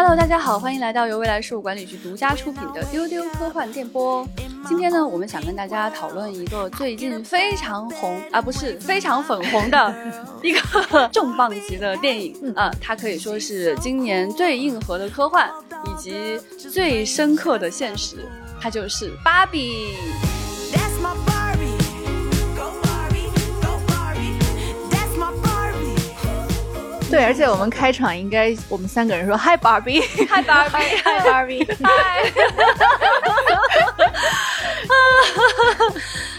Hello，大家好，欢迎来到由未来事务管理局独家出品的丢丢科幻电波。今天呢，我们想跟大家讨论一个最近非常红啊，不是非常粉红的 一个 重磅级的电影啊，它可以说是今年最硬核的科幻以及最深刻的现实，它就是《芭比》。对，而且我们开场应该我们三个人说 Hi Barbie，嗨，芭比，嗨 Barbie，嗨。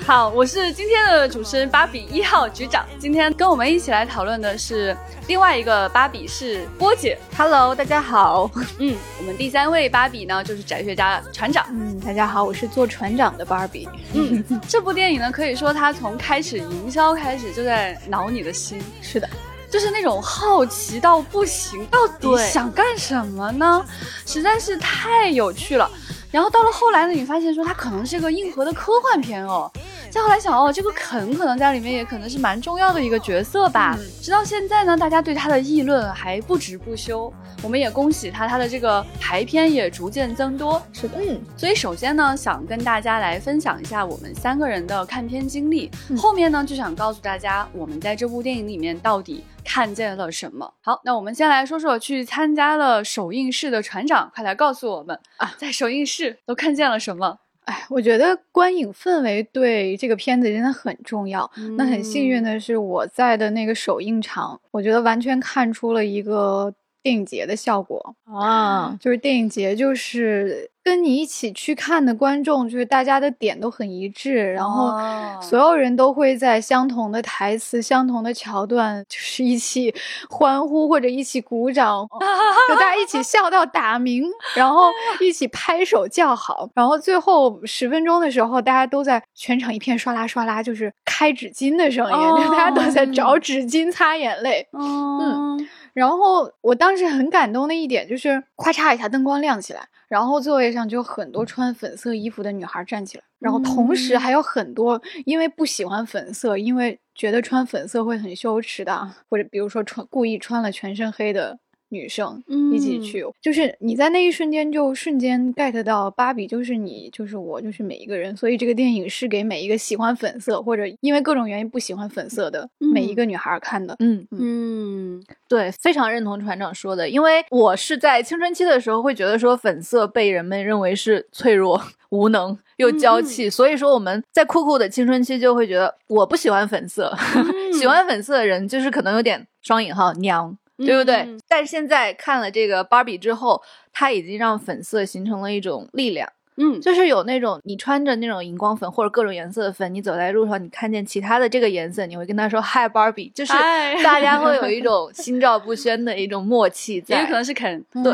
好，我是今天的主持人芭比一号局长。今天跟我们一起来讨论的是另外一个芭比，是波姐。Hello，大家好。嗯，我们第三位芭比呢，就是宅学家船长。嗯，大家好，我是做船长的 Barbie。嗯，这部电影呢，可以说它从开始营销开始就在挠你的心，是的，就是那种好奇到不行，到底想干什么呢？实在是太有趣了。然后到了后来呢，你发现说它可能是个硬核的科幻片哦。再后来想哦，这个肯可能在里面也可能是蛮重要的一个角色吧。嗯直到现在呢，大家对他的议论还不止不休。我们也恭喜他，他的这个排片也逐渐增多。是的，嗯，所以首先呢，想跟大家来分享一下我们三个人的看片经历。嗯后面呢，就想告诉大家我们在这部电影里面到底看见了什么。好，那我们先来说说去参加了首映式的船长，快来告诉我们啊，在首映式都看见了什么？哎，我觉得观影氛围对这个片子真的很重要。那很幸运的，的是，我在的那个首映场，我觉得完全看出了一个电影节的效果。啊，就是电影节，就是跟你一起去看的观众，就是大家的点都很一致，然后哦所有人都会在相同的台词、相同的桥段，就是一起欢呼或者一起鼓掌，就大家一起笑到打鸣，然后一起拍手叫好，然后最后十分钟的时候，大家都在全场一片刷啦刷啦，就是开纸巾的声音，哦就大家都在找纸巾擦眼泪。嗯然后我当时很感动的一点就是，咔嚓一下灯光亮起来，然后座位上就有很多穿粉色衣服的女孩站起来，然后同时还有很多因为不喜欢粉色，因为觉得穿粉色会很羞耻的，或者比如说穿故意穿了全身黑的女生一起去，就是你在那一瞬间就瞬间 get 到芭比就是你，就是我，就是每一个人，所以这个电影是给每一个喜欢粉色或者因为各种原因不喜欢粉色的每一个女孩看的。嗯，嗯。对，非常认同船长说的，因为我是在青春期的时候会觉得说粉色被人们认为是脆弱、无能又娇气，所以说我们在酷酷的青春期就会觉得我不喜欢粉色，喜欢粉色的人就是可能有点双引号娘。对不对？嗯但是现在看了这个芭比之后，它已经让粉色形成了一种力量，嗯，就是有那种你穿着那种荧光粉或者各种颜色的粉，你走在路上，你看见其他的这个颜色，你会跟他说 “Hi Barbie”，就是大家会有一种心照不宣的一种默契在。也可能是肯，对，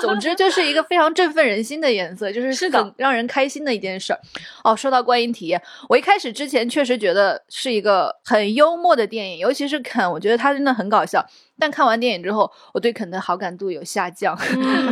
总之就是一个非常振奋人心的颜色，就是很让人开心的一件事儿。哦，说到观影体验，我一开始之前确实觉得是一个很幽默的电影，尤其是肯，我觉得他真的很搞笑。但看完电影之后，我对肯的好感度有下降，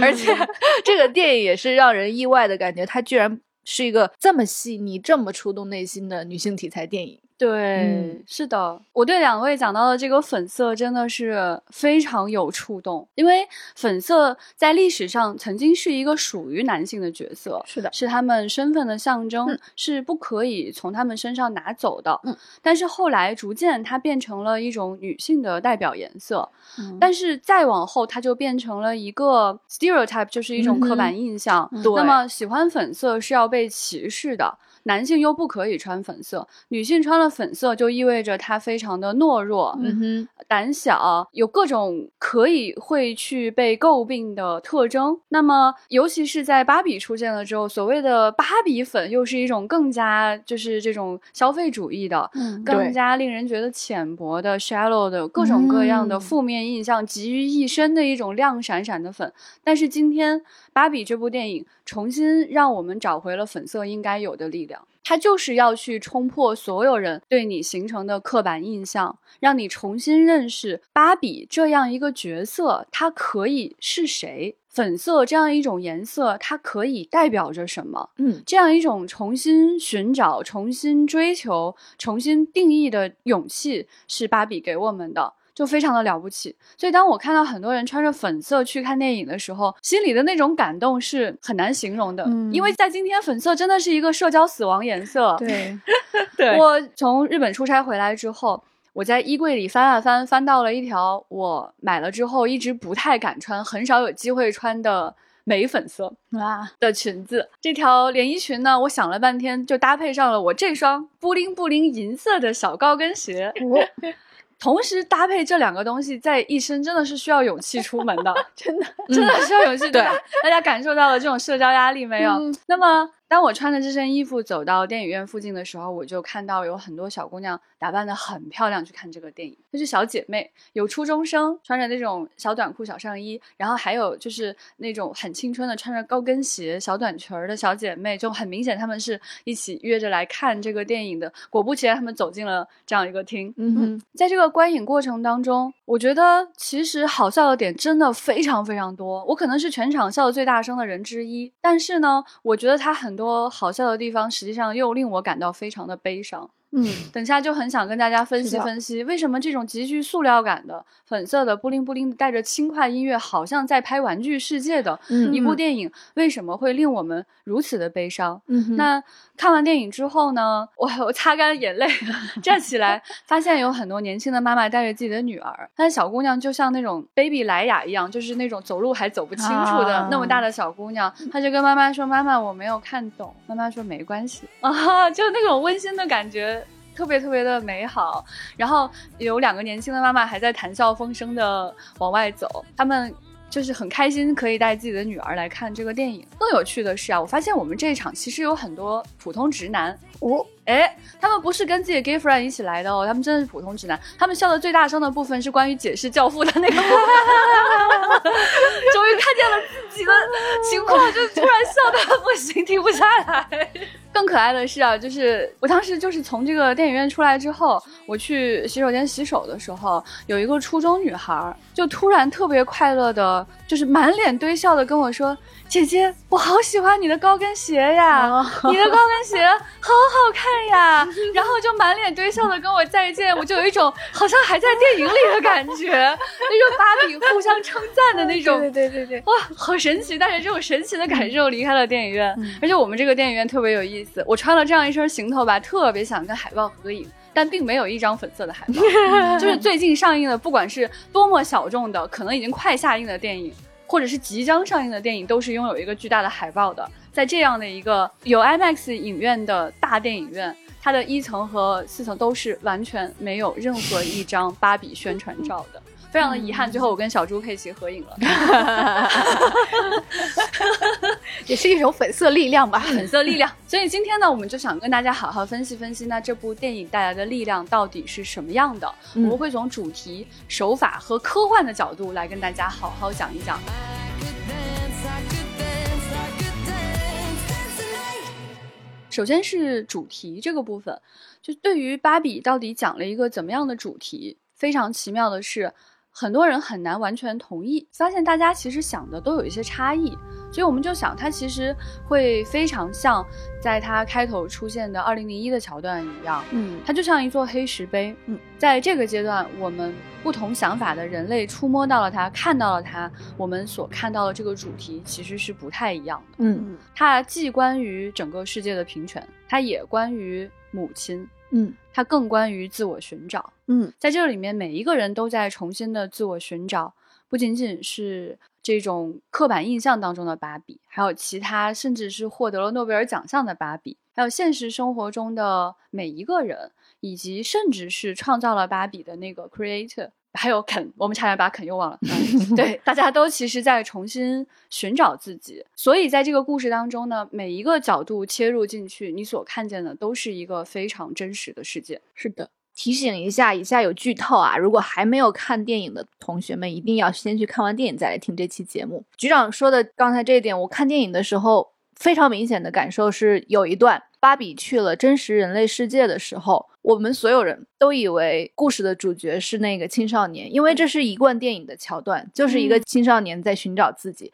而且 这个电影也是让人意外的感觉，它居然是一个这么细腻、这么触动内心的女性题材电影。对，嗯是的，我对两位讲到的这个粉色真的是非常有触动，因为粉色在历史上曾经是一个属于男性的角色，是的，是他们身份的象征，嗯是不可以从他们身上拿走的。嗯，但是后来逐渐它变成了一种女性的代表颜色，嗯但是再往后它就变成了一个 stereotype，就是一种刻板印象。嗯对那么喜欢粉色是要被歧视的。男性又不可以穿粉色，女性穿了粉色就意味着她非常的懦弱、嗯哼，胆小，有各种可以会去被诟病的特征。那么，尤其是在芭比出现了之后，所谓的芭比粉又是一种更加就是这种消费主义的，嗯更加令人觉得浅薄的、shallow 的各种各样的嗯负面印象集于一身的一种亮闪闪的粉。但是今天，芭比这部电影重新让我们找回了粉色应该有的力量。它就是要去冲破所有人对你形成的刻板印象，让你重新认识芭比这样一个角色，它可以是谁。粉色这样一种颜色，它可以代表着什么？嗯，这样一种重新寻找、重新追求、重新定义的勇气，是芭比给我们的。就非常的了不起。所以当我看到很多人穿着粉色去看电影的时候，心里的那种感动是很难形容的。嗯因为在今天，粉色真的是一个社交死亡颜色。对，对我从日本出差回来之后，我在衣柜里翻啊翻，翻到了一条我买了之后一直不太敢穿、很少有机会穿的玫粉色啊，的裙子。这条连衣裙呢，我想了半天，就搭配上了我这双布灵布灵银色的小高跟鞋。同时搭配这两个东西，在一身真的是需要勇气出门的，真的，真的需要勇气。大家感受到了这种社交压力没有？嗯那么，当我穿着这身衣服走到电影院附近的时候，我就看到有很多小姑娘打扮的很漂亮去看这个电影，就是小姐妹，有初中生穿着那种小短裤、小上衣，然后还有就是那种很青春的穿着高跟鞋、小短裙儿的小姐妹，就很明显她们是一起约着来看这个电影的。果不其然，她们走进了这样一个厅。嗯哼，在这个观影过程当中，我觉得其实好笑的点真的非常非常多。我可能是全场笑的最大声的人之一，但是呢，我觉得它很多好笑的地方，实际上又令我感到非常的悲伤。嗯，等下就很想跟大家分析分析，为什么这种极具塑料感的粉色的布灵布灵的带着轻快音乐，好像在拍《玩具世界》的嗯一部电影，为什么会令我们如此的悲伤？嗯哼，那看完电影之后呢，我我擦干眼泪，站起来，发现有很多年轻的妈妈带着自己的女儿，但小姑娘就像那种 baby 莱雅一样，就是那种走路还走不清楚的、啊那么大的小姑娘，她就跟妈妈说：“妈妈，我没有看懂。”妈妈说：“没关系啊，就那种温馨的感觉。”特别特别的美好，然后有两个年轻的妈妈还在谈笑风生的往外走，他们就是很开心可以带自己的女儿来看这个电影。更有趣的是啊，我发现我们这一场其实有很多普通直男，我哎，他们不是跟自己的 gay friend 一起来的哦，他们真的是普通直男。他们笑的最大声的部分是关于解释《教父》的那个部分，终于看见了自己的情况，就突然笑的不行，停不下来。更可爱的是啊，就是我当时就是从这个电影院出来之后，我去洗手间洗手的时候，有一个初中女孩就突然特别快乐的，就是满脸堆笑的跟我说：“姐姐，我好喜欢你的高跟鞋呀，你的高跟鞋好好看呀。”然后就满脸堆笑的跟我再见，我就有一种好像还在电影里的感觉，那种芭比互相称赞的那种对对对对对，哇，好神奇！带着这种神奇的感受离开了电影院，嗯而且我们这个电影院特别有意思。我穿了这样一身行头吧，特别想跟海报合影，但并没有一张粉色的海报。就是最近上映的，不管是多么小众的，可能已经快下映的电影，或者是即将上映的电影，都是拥有一个巨大的海报的。在这样的一个有 IMAX 影院的大电影院，它的一层和四层都是完全没有任何一张芭比宣传照的。非常的遗憾，最后我跟小猪佩奇合影了。也是一种粉色力量吧。粉色力量。所以今天呢，我们就想跟大家好好分析分析，那这部电影带来的力量到底是什么样的？嗯我们会从主题、手法和科幻的角度来跟大家好好讲一讲。首先是主题这个部分，就对于芭比到底讲了一个怎么样的主题，非常奇妙的是，很多人很难完全同意，发现大家其实想的都有一些差异，所以我们就想，它其实会非常像在它开头出现的二零零一的桥段一样，嗯它就像一座黑石碑。嗯，在这个阶段，我们不同想法的人类触摸到了它，看到了它，我们所看到的这个主题其实是不太一样的。嗯嗯它既关于整个世界的平权，它也关于母亲，嗯它更关于自我寻找。嗯在这里面，每一个人都在重新的自我寻找，不仅仅是这种刻板印象当中的芭比，还有其他甚至是获得了诺贝尔奖项的芭比，还有现实生活中的每一个人，以及甚至是创造了芭比的那个 creator。还有肯，我们差点把肯又忘了。嗯 对，大家都其实在重新寻找自己，所以在这个故事当中呢，每一个角度切入进去，你所看见的都是一个非常真实的世界。是的，提醒一下，以下有剧透啊！如果还没有看电影的同学们，一定要先去看完电影再来听这期节目。局长说的刚才这一点，我看电影的时候非常明显的感受是，有一段芭比去了真实人类世界的时候，我们所有人都以为故事的主角是那个青少年，因为这是一贯电影的桥段，就是一个青少年在寻找自己。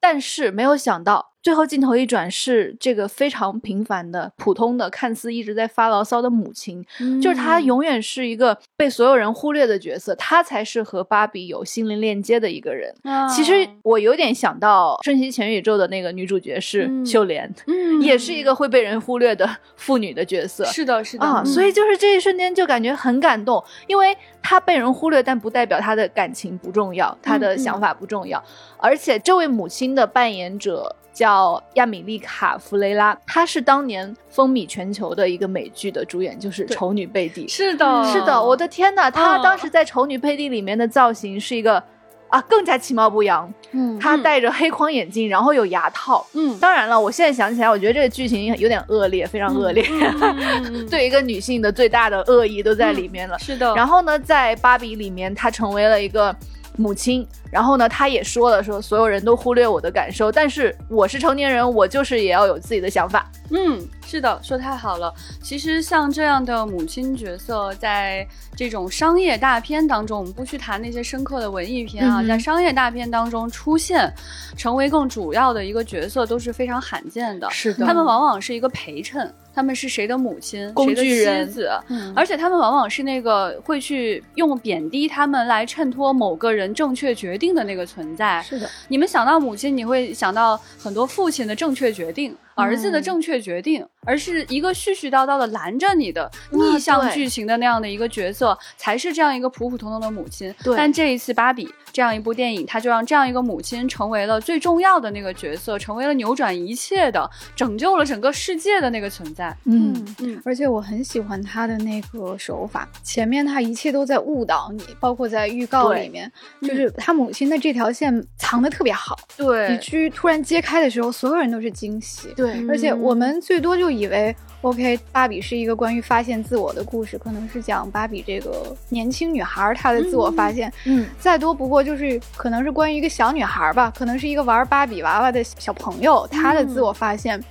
但是没有想到，最后镜头一转，是这个非常平凡的、普通的，看似一直在发牢骚的母亲，就是她嗯。永远是一个被所有人忽略的角色，她才是和芭比有心灵链接的一个人。其实啊。我有点想到《瞬息全宇宙》的那个女主角是嗯。秀莲，嗯。也是一个会被人忽略的 妇女的角色。是的，是的。啊，嗯。所以就是这一瞬间就感觉很感动，因为她被人忽略，但不代表她的感情不重要，她的嗯。想法不重要。而且这位母亲的扮演者叫亚米丽卡·弗雷拉，她是当年风靡全球的一个美剧的主演，就是《丑女贝蒂》。是的，是的，我的天呐，她哦当时在《丑女贝蒂》里面的造型是一个啊更加其貌不扬，嗯她戴着黑框眼镜，然后有牙套。嗯，当然了，我现在想起来，我觉得这个剧情有点恶劣，非常恶劣。嗯 对一个女性的最大的恶意都在里面了。是的，然后呢，在芭比里面，她成为了一个母亲。然后呢，她也说了说，所有人都忽略我的感受，但是我是成年人，我就是也要有自己的想法。嗯，是的，说太好了。其实像这样的母亲角色，在这种商业大片当中，我们不去谈那些深刻的文艺片啊，嗯在商业大片当中出现，成为更主要的一个角色，都是非常罕见的。是的他们往往是一个陪衬，他们是谁的母亲、工具谁的人。妻子，嗯。而且他们往往是那个会去用贬低他们来衬托某个人正确决定的那个存在。是的，你们想到母亲，你会想到很多父亲的正确决定，儿子的嗯正确决定，而是一个絮絮叨叨的拦着你的逆向剧情的那样的一个角色，才是这样一个普普通通的母亲。对但这一次芭比这样一部电影，它就让这样一个母亲成为了最重要的那个角色，成为了扭转一切的、拯救了整个世界的那个存在。嗯。嗯而且我很喜欢他的那个手法，前面他一切都在误导你，包括在预告里面，就是他母亲的这条线藏的特别好，对，你去突然揭开的时候，所有人都是惊喜。对而且我嗯们最多就以为，OK，芭比是一个关于发现自我的故事，可能是讲芭比这个年轻女孩儿她的自我发现。嗯，再多不过就是可能是关于一个小女孩儿吧，可能是一个玩芭比娃娃的小朋友，她的自我发现。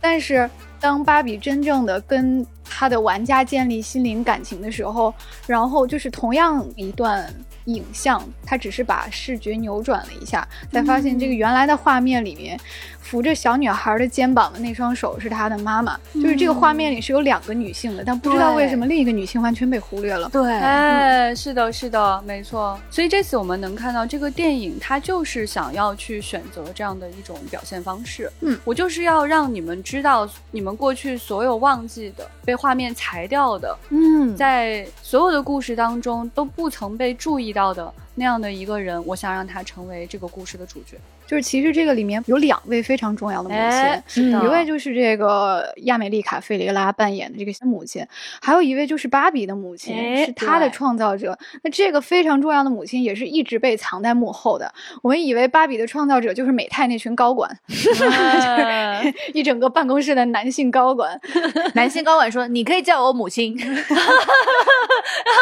但是当芭比真正的跟她的玩家建立心灵感情的时候，然后就是同样一段。影像，它只是把视觉扭转了一下，才发现这个原来的画面里面，扶着小女孩的肩膀的那双手是她的妈妈。就是这个画面里是有两个女性的，但不知道为什么另一个女性完全被忽略了。对，哎，是的，是的，没错。所以这次我们能看到这个电影，它就是想要去选择这样的一种表现方式。嗯，我就是要让你们知道，你们过去所有忘记的、被画面裁掉的，嗯，在所有的故事当中都不曾被注意到的那样的一个人，我想让他成为这个故事的主角。就是其实这个里面有两位非常重要的母亲。哎，一位就是这个亚美丽卡·费雷拉扮演的这个母亲，还有一位就是芭比的母亲，哎是她的创造者。那这个非常重要的母亲也是一直被藏在幕后的。我们以为芭比的创造者就是美泰那群高管，哎 一整个办公室的男性高管。男性高管说：“你可以叫我母亲。然后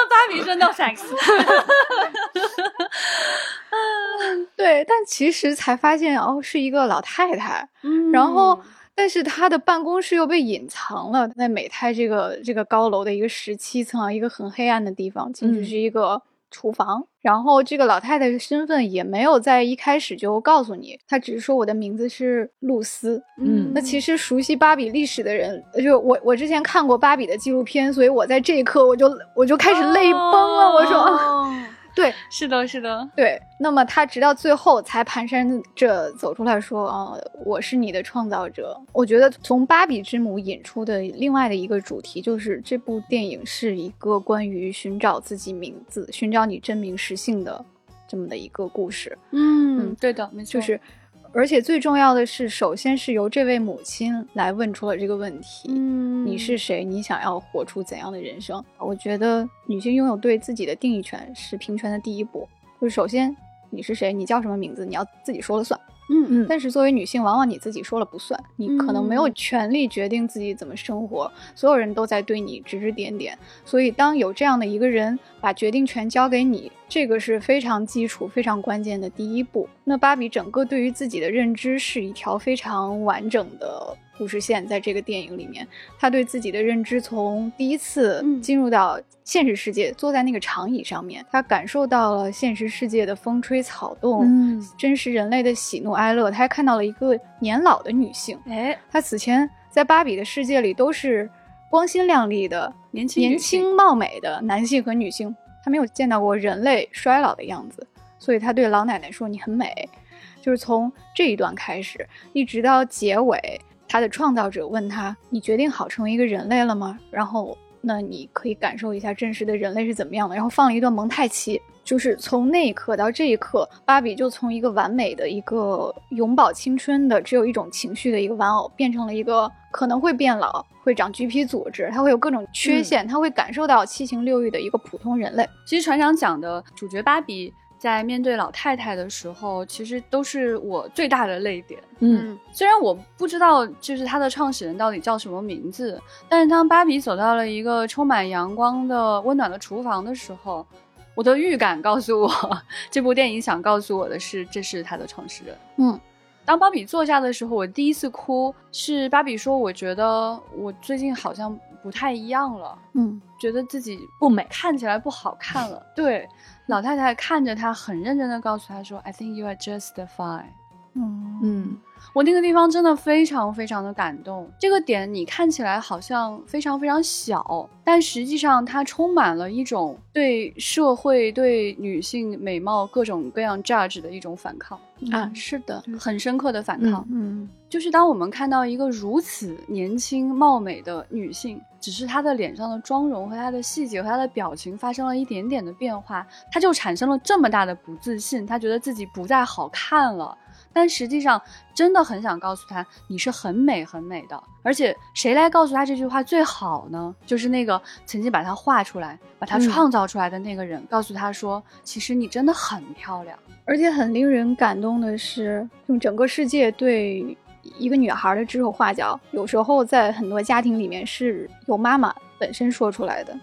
芭比说 no thanks。对，但其实才发现哦，是一个老太太。然后，但是她的办公室又被隐藏了，在美泰这个这个高楼的一个十七层啊，一个很黑暗的地方，进去嗯是一个厨房。然后这个老太太的身份也没有在一开始就告诉你，她只是说我的名字是露丝。嗯那其实熟悉芭比历史的人，就我我之前看过芭比的纪录片，所以我在这一刻我就我就开始泪崩了。我说，对是的，是的，对，那么他直到最后才蹒跚着走出来说：“啊、我是你的创造者。”我觉得从芭比之母引出的另外的一个主题，就是这部电影是一个关于寻找自己名字、寻找你真名实姓的这么的一个故事。嗯，对的，没错，就是，而且最重要的是，首先是由这位母亲来问出了这个问题。嗯你是谁？你想要活出怎样的人生？我觉得女性拥有对自己的定义权是平权的第一步。就是首先你是谁，你叫什么名字，你要自己说了算。嗯嗯但是作为女性，往往你自己说了不算，你可能没有嗯权利决定自己怎么生活，所有人都在对你指指点点。所以，当有这样的一个人把决定权交给你，这个是非常基础、非常关键的第一步。那芭比整个对于自己的认知是一条非常完整的故事线，在这个电影里面，她对自己的认知从第一次嗯进入到现实世界，坐在那个长椅上面，她感受到了现实世界的风吹草动，嗯真实人类的喜怒哀乐，她还看到了一个年老的女性。哎，她此前在芭比的世界里都是光鲜亮丽的、年年轻年轻貌美的男性和女性，他没有见到过人类衰老的样子，所以他对老奶奶说：“你很美。”就是从这一段开始，一直到结尾，他的创造者问他：“你决定好成为一个人类了吗？”然后，那你可以感受一下真实的人类是怎么样的。然后放了一段蒙太奇，就是从那一刻到这一刻，芭比就从一个完美的一个永葆青春的只有一种情绪的一个玩偶，变成了一个可能会变老、会长橘皮组织，它会有各种缺陷，它会感受到七情六欲的一个普通人类。其实船长讲的主角芭比在面对老太太的时候，其实都是我最大的泪点。嗯，虽然我不知道就是它的创始人到底叫什么名字，但是当芭比走到了一个充满阳光的温暖的厨房的时候，我的预感告诉我，这部电影想告诉我的是，这是他的创始人。嗯，当芭比坐下的时候，我第一次哭是芭比说：“我觉得我最近好像不太一样了。”嗯觉得自己不美看起来不好看了。对，老太太看着他，很认真的告诉他说：“I think you are just fine。嗯嗯，”我那个地方真的非常非常的感动。这个点你看起来好像非常非常小，但实际上它充满了一种对社会、对女性美貌各种各样 judge 的一种反抗，啊，是的，很深刻的反抗。嗯就是当我们看到一个如此年轻貌美的女性，只是她的脸上的妆容和她的细节和她的表情发生了一点点的变化，她就产生了这么大的不自信，她觉得自己不再好看了。但实际上，真的很想告诉她，你是很美很美的。而且，谁来告诉她这句话最好呢？就是那个曾经把她画出来、把她嗯创造出来的那个人，告诉她说，其实你真的很漂亮。而且很令人感动的是，用整个世界对一个女孩的指手画脚，有时候在很多家庭里面是由妈妈本身说出来的，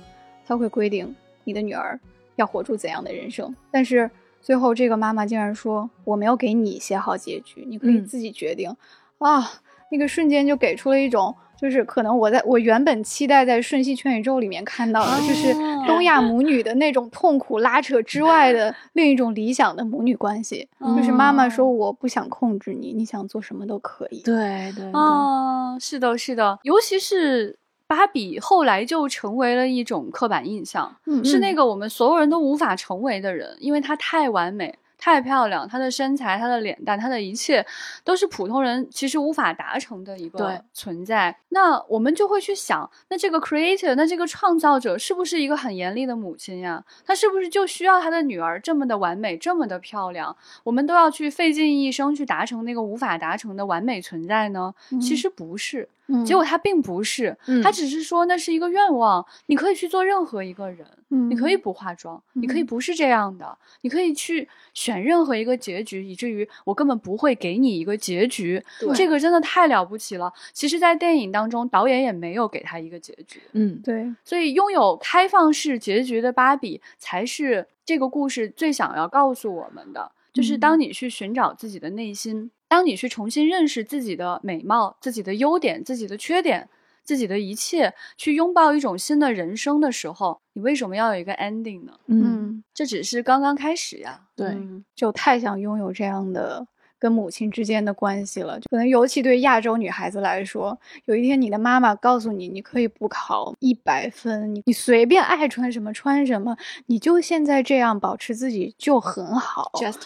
她会规定你的女儿要活出怎样的人生，但是最后这个妈妈竟然说我没有给你写好结局，你可以嗯自己决定、啊，那个瞬间就给出了一种。就是可能我在我原本期待在《瞬息全宇宙》里面看到的，就是哦东亚母女的那种痛苦拉扯之外的 另一种理想的母女关系。就是妈妈说我不想控制你，你想做什么都可以。对对对，啊，是的，是的，尤其是芭比后来就成为了一种刻板印象，嗯是那个我们所有人都无法成为的人，因为她太完美。太漂亮，她的身材、她的脸蛋、她的一切，都是普通人其实无法达成的一个存在。那我们就会去想，那这个 creator，那这个创造者是不是一个很严厉的母亲呀？她是不是就需要她的女儿这么的完美，这么的漂亮？我们都要去费尽一生去达成那个无法达成的完美存在呢？其实不是，嗯结果他并不是，嗯他只是说那是一个愿望，你可以去做任何一个人，嗯你可以不化妆，你可以嗯不是这样的，你可以去选任何一个结局，以至于我根本不会给你一个结局。这个真的太了不起了。其实，在电影当中，导演也没有给他一个结局，嗯对，所以拥有开放式结局的芭比才是这个故事最想要告诉我们的。就是嗯当你去寻找自己的内心，当你去重新认识自己的美貌、自己的优点、自己的缺点、自己的一切，去拥抱一种新的人生的时候，你为什么要有一个 ending 呢？嗯，嗯，这只是刚刚开始呀。对嗯就太想拥有这样的跟母亲之间的关系了。可能尤其对亚洲女孩子来说，有一天你的妈妈告诉你，你可以不考一百分，你你随便爱穿什么穿什么，你就现在这样保持自己就很好。，just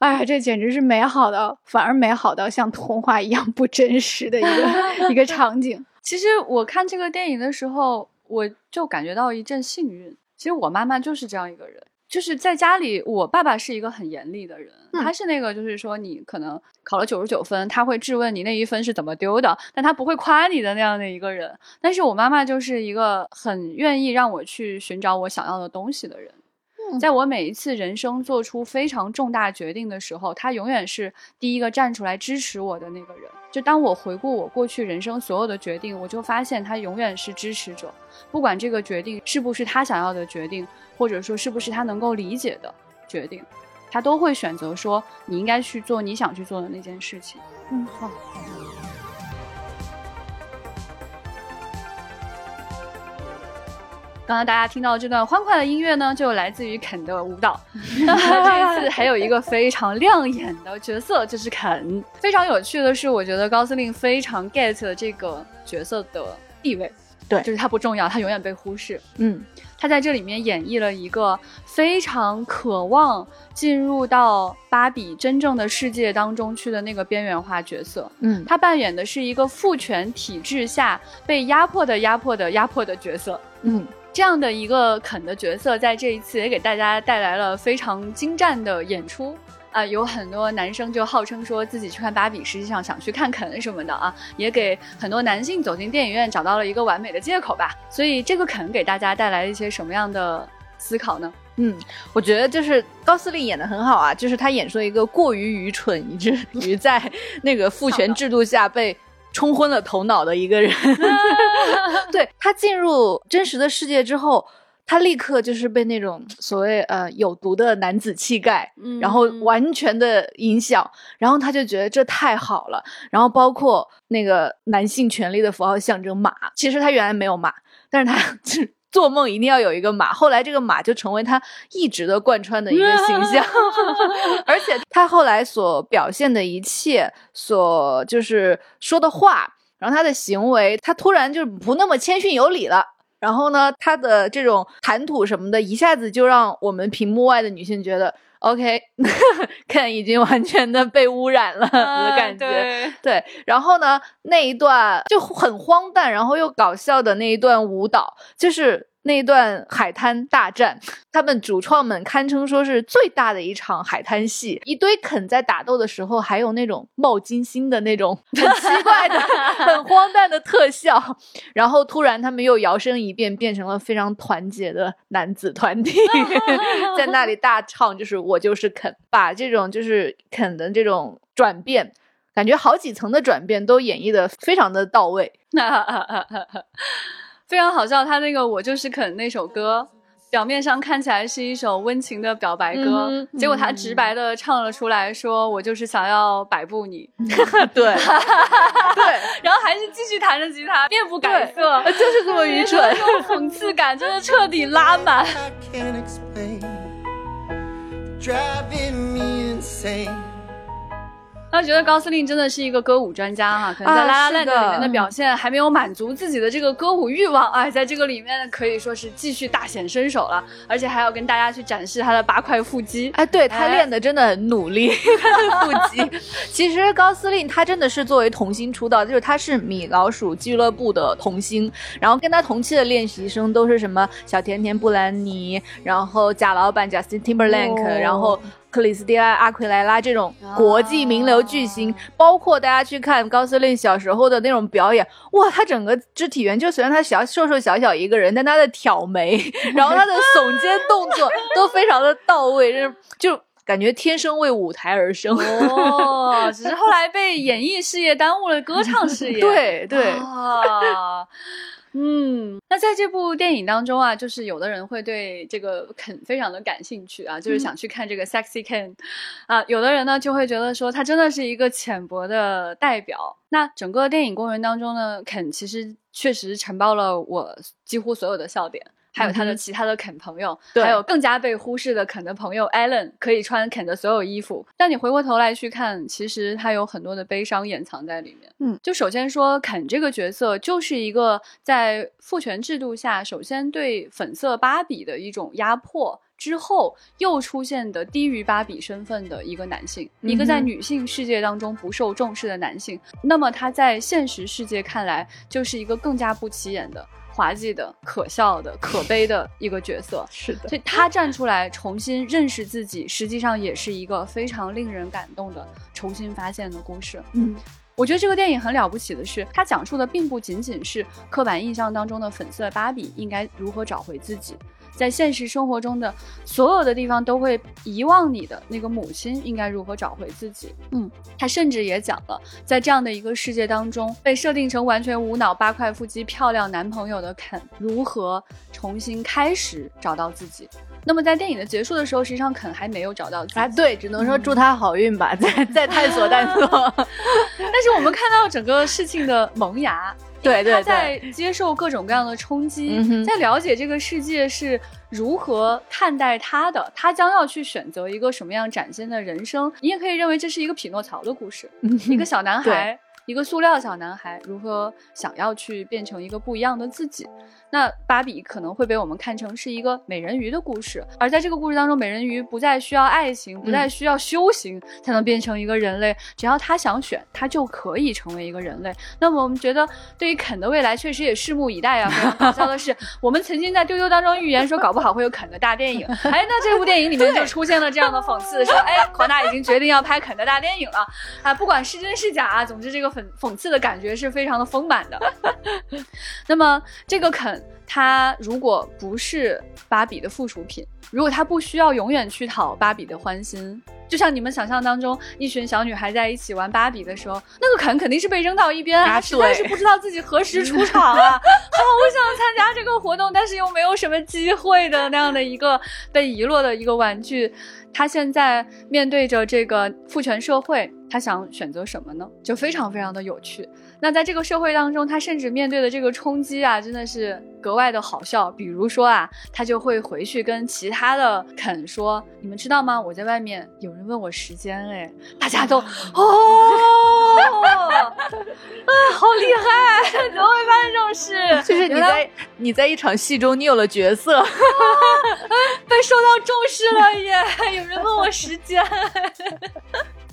哎，这简直是美好的，反而美好到像童话一样不真实的一个 一个场景。其实我看这个电影的时候，我就感觉到一阵幸运。其实我妈妈就是这样一个人，就是在家里，我爸爸是一个很严厉的人，嗯他是那个就是说你可能考了九十九分，他会质问你那一分是怎么丢的，但他不会夸你的那样的一个人。但是我妈妈就是一个很愿意让我去寻找我想要的东西的人。在我每一次人生做出非常重大决定的时候，他永远是第一个站出来支持我的那个人。就当我回顾我过去人生所有的决定，我就发现他永远是支持者，不管这个决定是不是他想要的决定，或者说是不是他能够理解的决定，他都会选择说你应该去做你想去做的那件事情。嗯，好。刚刚大家听到这段欢快的音乐呢，就来自于肯的舞蹈。这一次还有一个非常亮眼的角色，就是肯。非常有趣的是，我觉得高司令非常 get 这个角色的地位。对就是他不重要，他永远被忽视。嗯他在这里面演绎了一个非常渴望进入到芭比真正的世界当中去的那个边缘化角色。嗯他扮演的是一个父权体制下被压迫的、压迫的、压迫的角色。嗯这样的一个肯的角色，在这一次也给大家带来了非常精湛的演出。啊、有很多男生就号称说自己去看芭比，实际上想去看肯什么的啊，也给很多男性走进电影院找到了一个完美的借口吧。所以这个肯给大家带来一些什么样的思考呢？嗯，我觉得就是高司令演的很好啊，就是他演出了一个过于愚蠢，以至于在那个父权制度下被冲昏了头脑的一个人。对他进入真实的世界之后，他立刻就是被那种所谓呃有毒的男子气概，嗯然后完全的影响，然后他就觉得这太好了。然后包括那个男性权力的符号象征马，其实他原来没有马，但是他是 做梦一定要有一个马。后来这个马就成为他一直的贯穿的一个 形象，而且他后来所表现的一切，所就是说的话，然后他的行为，他突然就不那么谦逊有礼了。然后呢，他的这种谈吐什么的，一下子就让我们屏幕外的女性觉得，OK，Ken 已经完全的被污染了的感觉。对，对，然后呢，那一段就很荒诞，然后又搞笑的那一段舞蹈，就是那一段海滩大战，他们主创们堪称说是最大的一场海滩戏。一堆肯在打斗的时候，还有那种冒金星的那种很奇怪的、很荒诞的特效，然后突然他们又摇身一变，变成了非常团结的男子团体，在那里大唱，就是我就是肯，把这种就是肯的这种转变。感觉好几层的转变都演绎的非常的到位。非常好笑。他那个“我就是肯”那首歌，表面上看起来是一首温情的表白歌，嗯结果他直白的唱了出来，说我就是想要摆布你，对 对，然后还是继续弹着吉他，面不改色，就是这么愚蠢。那种讽刺感真的彻底拉满。I can't explain. Driving me insane. 那觉得高司令真的是一个歌舞专家哈、可能在《啊拉拉是 land》里面的的表现还没有满足自己的这个歌舞欲望，哎，在这个里面可以说是继续大显身手了，而且还要跟大家去展示他的八块腹肌。哎，对他哎练的真的很努力，他 的腹肌。其实高司令他真的是作为童星出道，就是他是米老鼠俱乐部的童星，然后跟他同期的练习生都是什么小甜甜布兰妮，然后贾老板 Justin Timberlake，、哦然后。克里斯蒂安·阿奎莱拉这种国际名流巨星，包括大家去看高司令小时候的那种表演，哇，他整个肢体语言，就虽然他小瘦瘦小小一个人，但他的挑眉，然后他的耸肩动作 都非常的到位，就是就感觉天生为舞台而生。哦，只是后来被演艺事业耽误了歌唱事业。对对，啊，嗯，那在这部电影当中啊，就是有的人会对这个肯非常的感兴趣啊，就是想去看这个 sexy Ken，啊，有的人呢就会觉得说他真的是一个浅薄的代表。那整个电影公园当中呢，肯其实确实承包了我几乎所有的笑点。还有他的其他的肯朋友，对还有更加被忽视的肯的朋友 Allen，可以穿肯的所有衣服。但你回过头来去看，其实他有很多的悲伤掩藏在里面。嗯，就首先说肯这个角色，就是一个在父权制度下，首先对粉色芭比的一种压迫。之后又出现的低于芭比身份的一个男性，一个在女性世界当中不受重视的男性，那么他在现实世界看来就是一个更加不起眼的、滑稽的、可笑的、可悲的一个角色。是的，所以他站出来重新认识自己，实际上也是一个非常令人感动的重新发现的故事。嗯，我觉得这个电影很了不起的是，它讲述的并不仅仅是刻板印象当中的粉色芭比应该如何找回自己，在现实生活中的所有的地方都会遗忘你的那个母亲应该如何找回自己。嗯，他甚至也讲了，在这样的一个世界当中，被设定成完全无脑、八块腹肌、漂亮男朋友的肯，如何重新开始找到自己。那么在电影的结束的时候，实际上肯还没有找到自己。啊，对，只能说祝他好运吧，再再探索探索。但是我们看到整个事情的萌芽，对对他在，接受各种各样的冲击，在了解这个世界是如何看待他的，他将要去选择一个什么样崭新的人生。你也可以认为这是一个匹诺曹的故事，一个小男孩。一个塑料小男孩如何想要去变成一个不一样的自己？那芭比可能会被我们看成是一个美人鱼的故事，而在这个故事当中，美人鱼不再需要爱情，不再需要修行才能变成一个人类，只要他想选，他就可以成为一个人类。那么我们觉得，对于肯的未来，确实也拭目以待啊。非常搞笑的是，我们曾经在丢丢当中预言说，搞不好会有肯的大电影。哎，那这部电影里面就出现了这样的讽刺，说，哎，华纳已经决定要拍肯的大电影了啊！不管是真是假啊，总之这个讽讽刺的感觉是非常的丰满的。那么这个肯，他如果不是芭比的附属品，如果他不需要永远去讨芭比的欢心，就像你们想象当中，一群小女孩在一起玩芭比的时候，那个肯肯定是被扔到一边，啊他实在是不知道自己何时出场啊，好想参加这个活动，但是又没有什么机会的那样的一个被遗落的一个玩具。他现在面对着这个父权社会，他想选择什么呢？就非常非常的有趣。那在这个社会当中，他甚至面对的这个冲击啊，真的是格外的好笑。比如说啊，他就会回去跟其他的肯说：“你们知道吗？我在外面有人问我时间，哎，大家都 哦啊，好厉害！怎么会发生这种事？就是你在你在一场戏中你有了角色，被受到重视了耶！有人问我时间，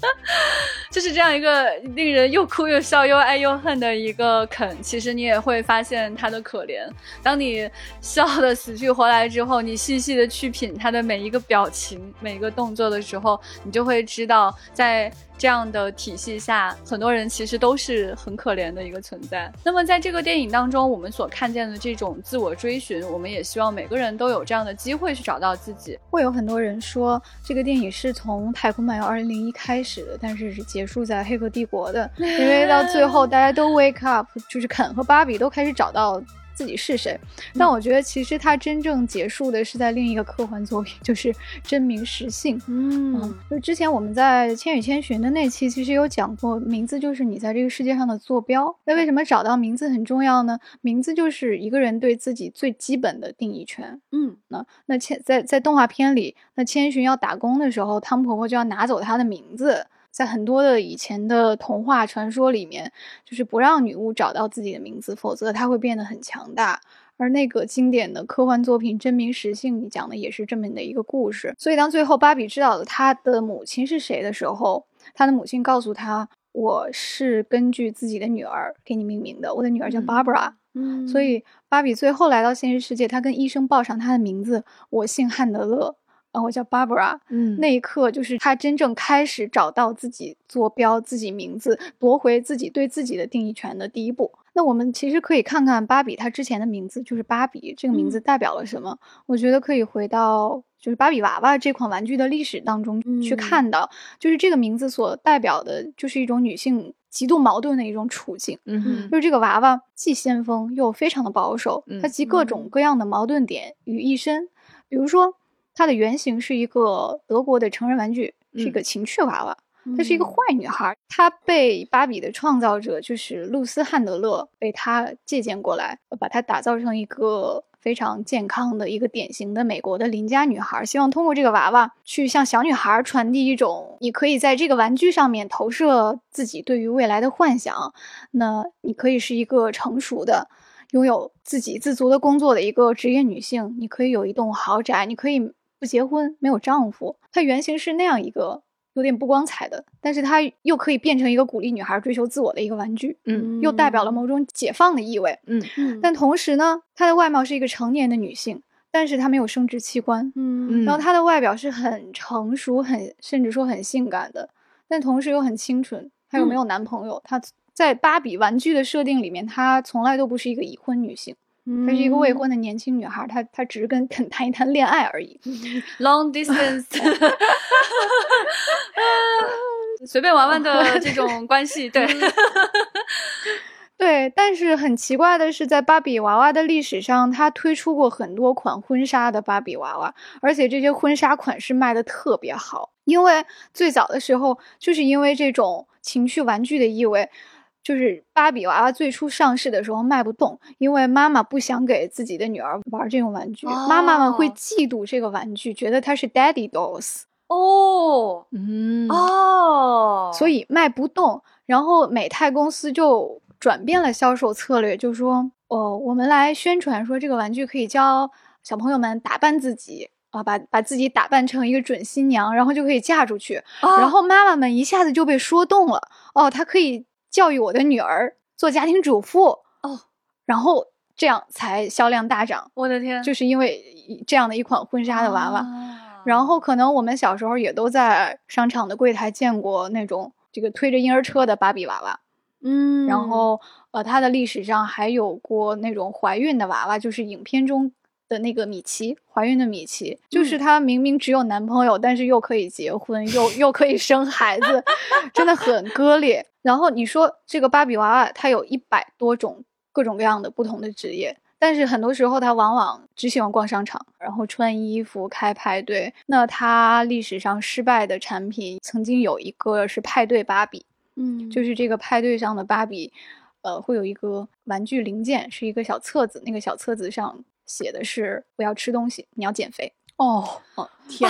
就是这样一个令人又哭又笑又爱又恨的一个肯。其实你也会发现他的可怜。当你笑的死去活来之后，你细细的去品他的每一个表情、每一个动作的时候，你就会知道，在这样的体系下，很多人其实都是很可怜的一个存在。那么在这个电影当中，我们所看见的这种自我追寻，我们也希望每个人都有这样的机会去找到自己。会有很多人说这个电影是从《太空漫游2001》开始的，但是是结束在《黑客帝国》的，因为到最后大家都 wake up，就是肯和芭比都开始找到。自己是谁？但我觉得其实它真正结束的是在另一个科幻作品，就是《真名实姓》。嗯，就之前我们在《千与千寻》的那期其实有讲过，名字就是你在这个世界上的坐标。那为什么找到名字很重要呢？名字就是一个人对自己最基本的定义权。嗯，那那千在在动画片里，那千寻要打工的时候，汤婆婆就要拿走她的名字。在很多的以前的童话传说里面，就是不让女巫找到自己的名字，否则她会变得很强大。而那个经典的科幻作品《真名实姓》里讲的也是这么的一个故事。所以当最后芭比知道了她的母亲是谁的时候，她的母亲告诉她：“我是根据自己的女儿给你命名的，我的女儿叫嗯 Barbara。嗯所以芭比最后来到现实世界，她跟医生报上她的名字，我姓汉德勒，啊，我叫 Barbara。嗯那一刻，就是她真正开始找到自己坐标、自己名字，夺回自己对自己的定义权的第一步。那我们其实可以看看芭比她之前的名字就是芭比，这个名字代表了什么？我觉得可以回到就是芭比娃娃这款玩具的历史当中去嗯看到，就是这个名字所代表的，就是一种女性极度矛盾的一种处境。嗯就是这个娃娃既先锋又非常的保守，它嗯集各种各样的矛盾点于一身。比如说，它的原型是一个德国的成人玩具，是一个情趣娃娃。她是一个坏女孩，她被芭比的创造者就是露丝·汉德勒被她借鉴过来，把她打造成一个非常健康的一个典型的美国的邻家女孩，希望通过这个娃娃去向小女孩传递一种你可以在这个玩具上面投射自己对于未来的幻想，那你可以是一个成熟的。拥有自给自足的工作的一个职业女性，你可以有一栋豪宅，你可以不结婚，没有丈夫。她原型是那样一个有点不光彩的，但是她又可以变成一个鼓励女孩追求自我的一个玩具，嗯又代表了某种解放的意味。嗯嗯但同时呢，她的外貌是一个成年的女性，但是她没有生殖器官，嗯然后她的外表是很成熟、很甚至说很性感的，但同时又很清纯。她又没有男朋友，她在芭比玩具的设定里面，她从来都不是一个已婚女性。她是一个未婚的年轻女孩，她她只是跟肯谈一谈恋爱而已。long distance，随便玩玩的这种关系，对，对，但是很奇怪的是，在芭比娃娃的历史上，它推出过很多款婚纱的芭比娃娃，而且这些婚纱款式卖的特别好。因为最早的时候，就是因为这种情趣玩具的意味，就是芭比娃娃最初上市的时候卖不动，因为妈妈不想给自己的女儿玩这种玩具，妈妈们会哦嫉妒这个玩具，觉得它是 daddy dolls。哦嗯哦，所以卖不动。然后美泰公司就转变了销售策略，就说：“哦，我们来宣传说这个玩具可以教小朋友们打扮自己啊，把把自己打扮成一个准新娘，然后就可以嫁出去。啊然后妈妈们一下子就被说动了，哦，她可以教育我的女儿做家庭主妇哦，然后这样才销量大涨，我的天，就是因为这样的一款婚纱的娃娃。啊。然后可能我们小时候也都在商场的柜台见过那种这个推着婴儿车的芭比娃娃，嗯，然后呃，它的历史上还有过那种怀孕的娃娃，就是影片中的那个米奇，怀孕的米奇，就是嗯她明明只有男朋友，但是又可以结婚，又又可以生孩子，真的很割裂。然后你说这个芭比娃娃，它有一百多种各种各样的不同的职业。但是很多时候，她往往只喜欢逛商场，然后穿衣服、开派对。那她历史上失败的产品，曾经有一个是派对芭比，嗯，就是这个派对上的芭比，呃，会有一个玩具零件，是一个小册子，那个小册子上写的是“我要吃东西，你要减肥哦哦天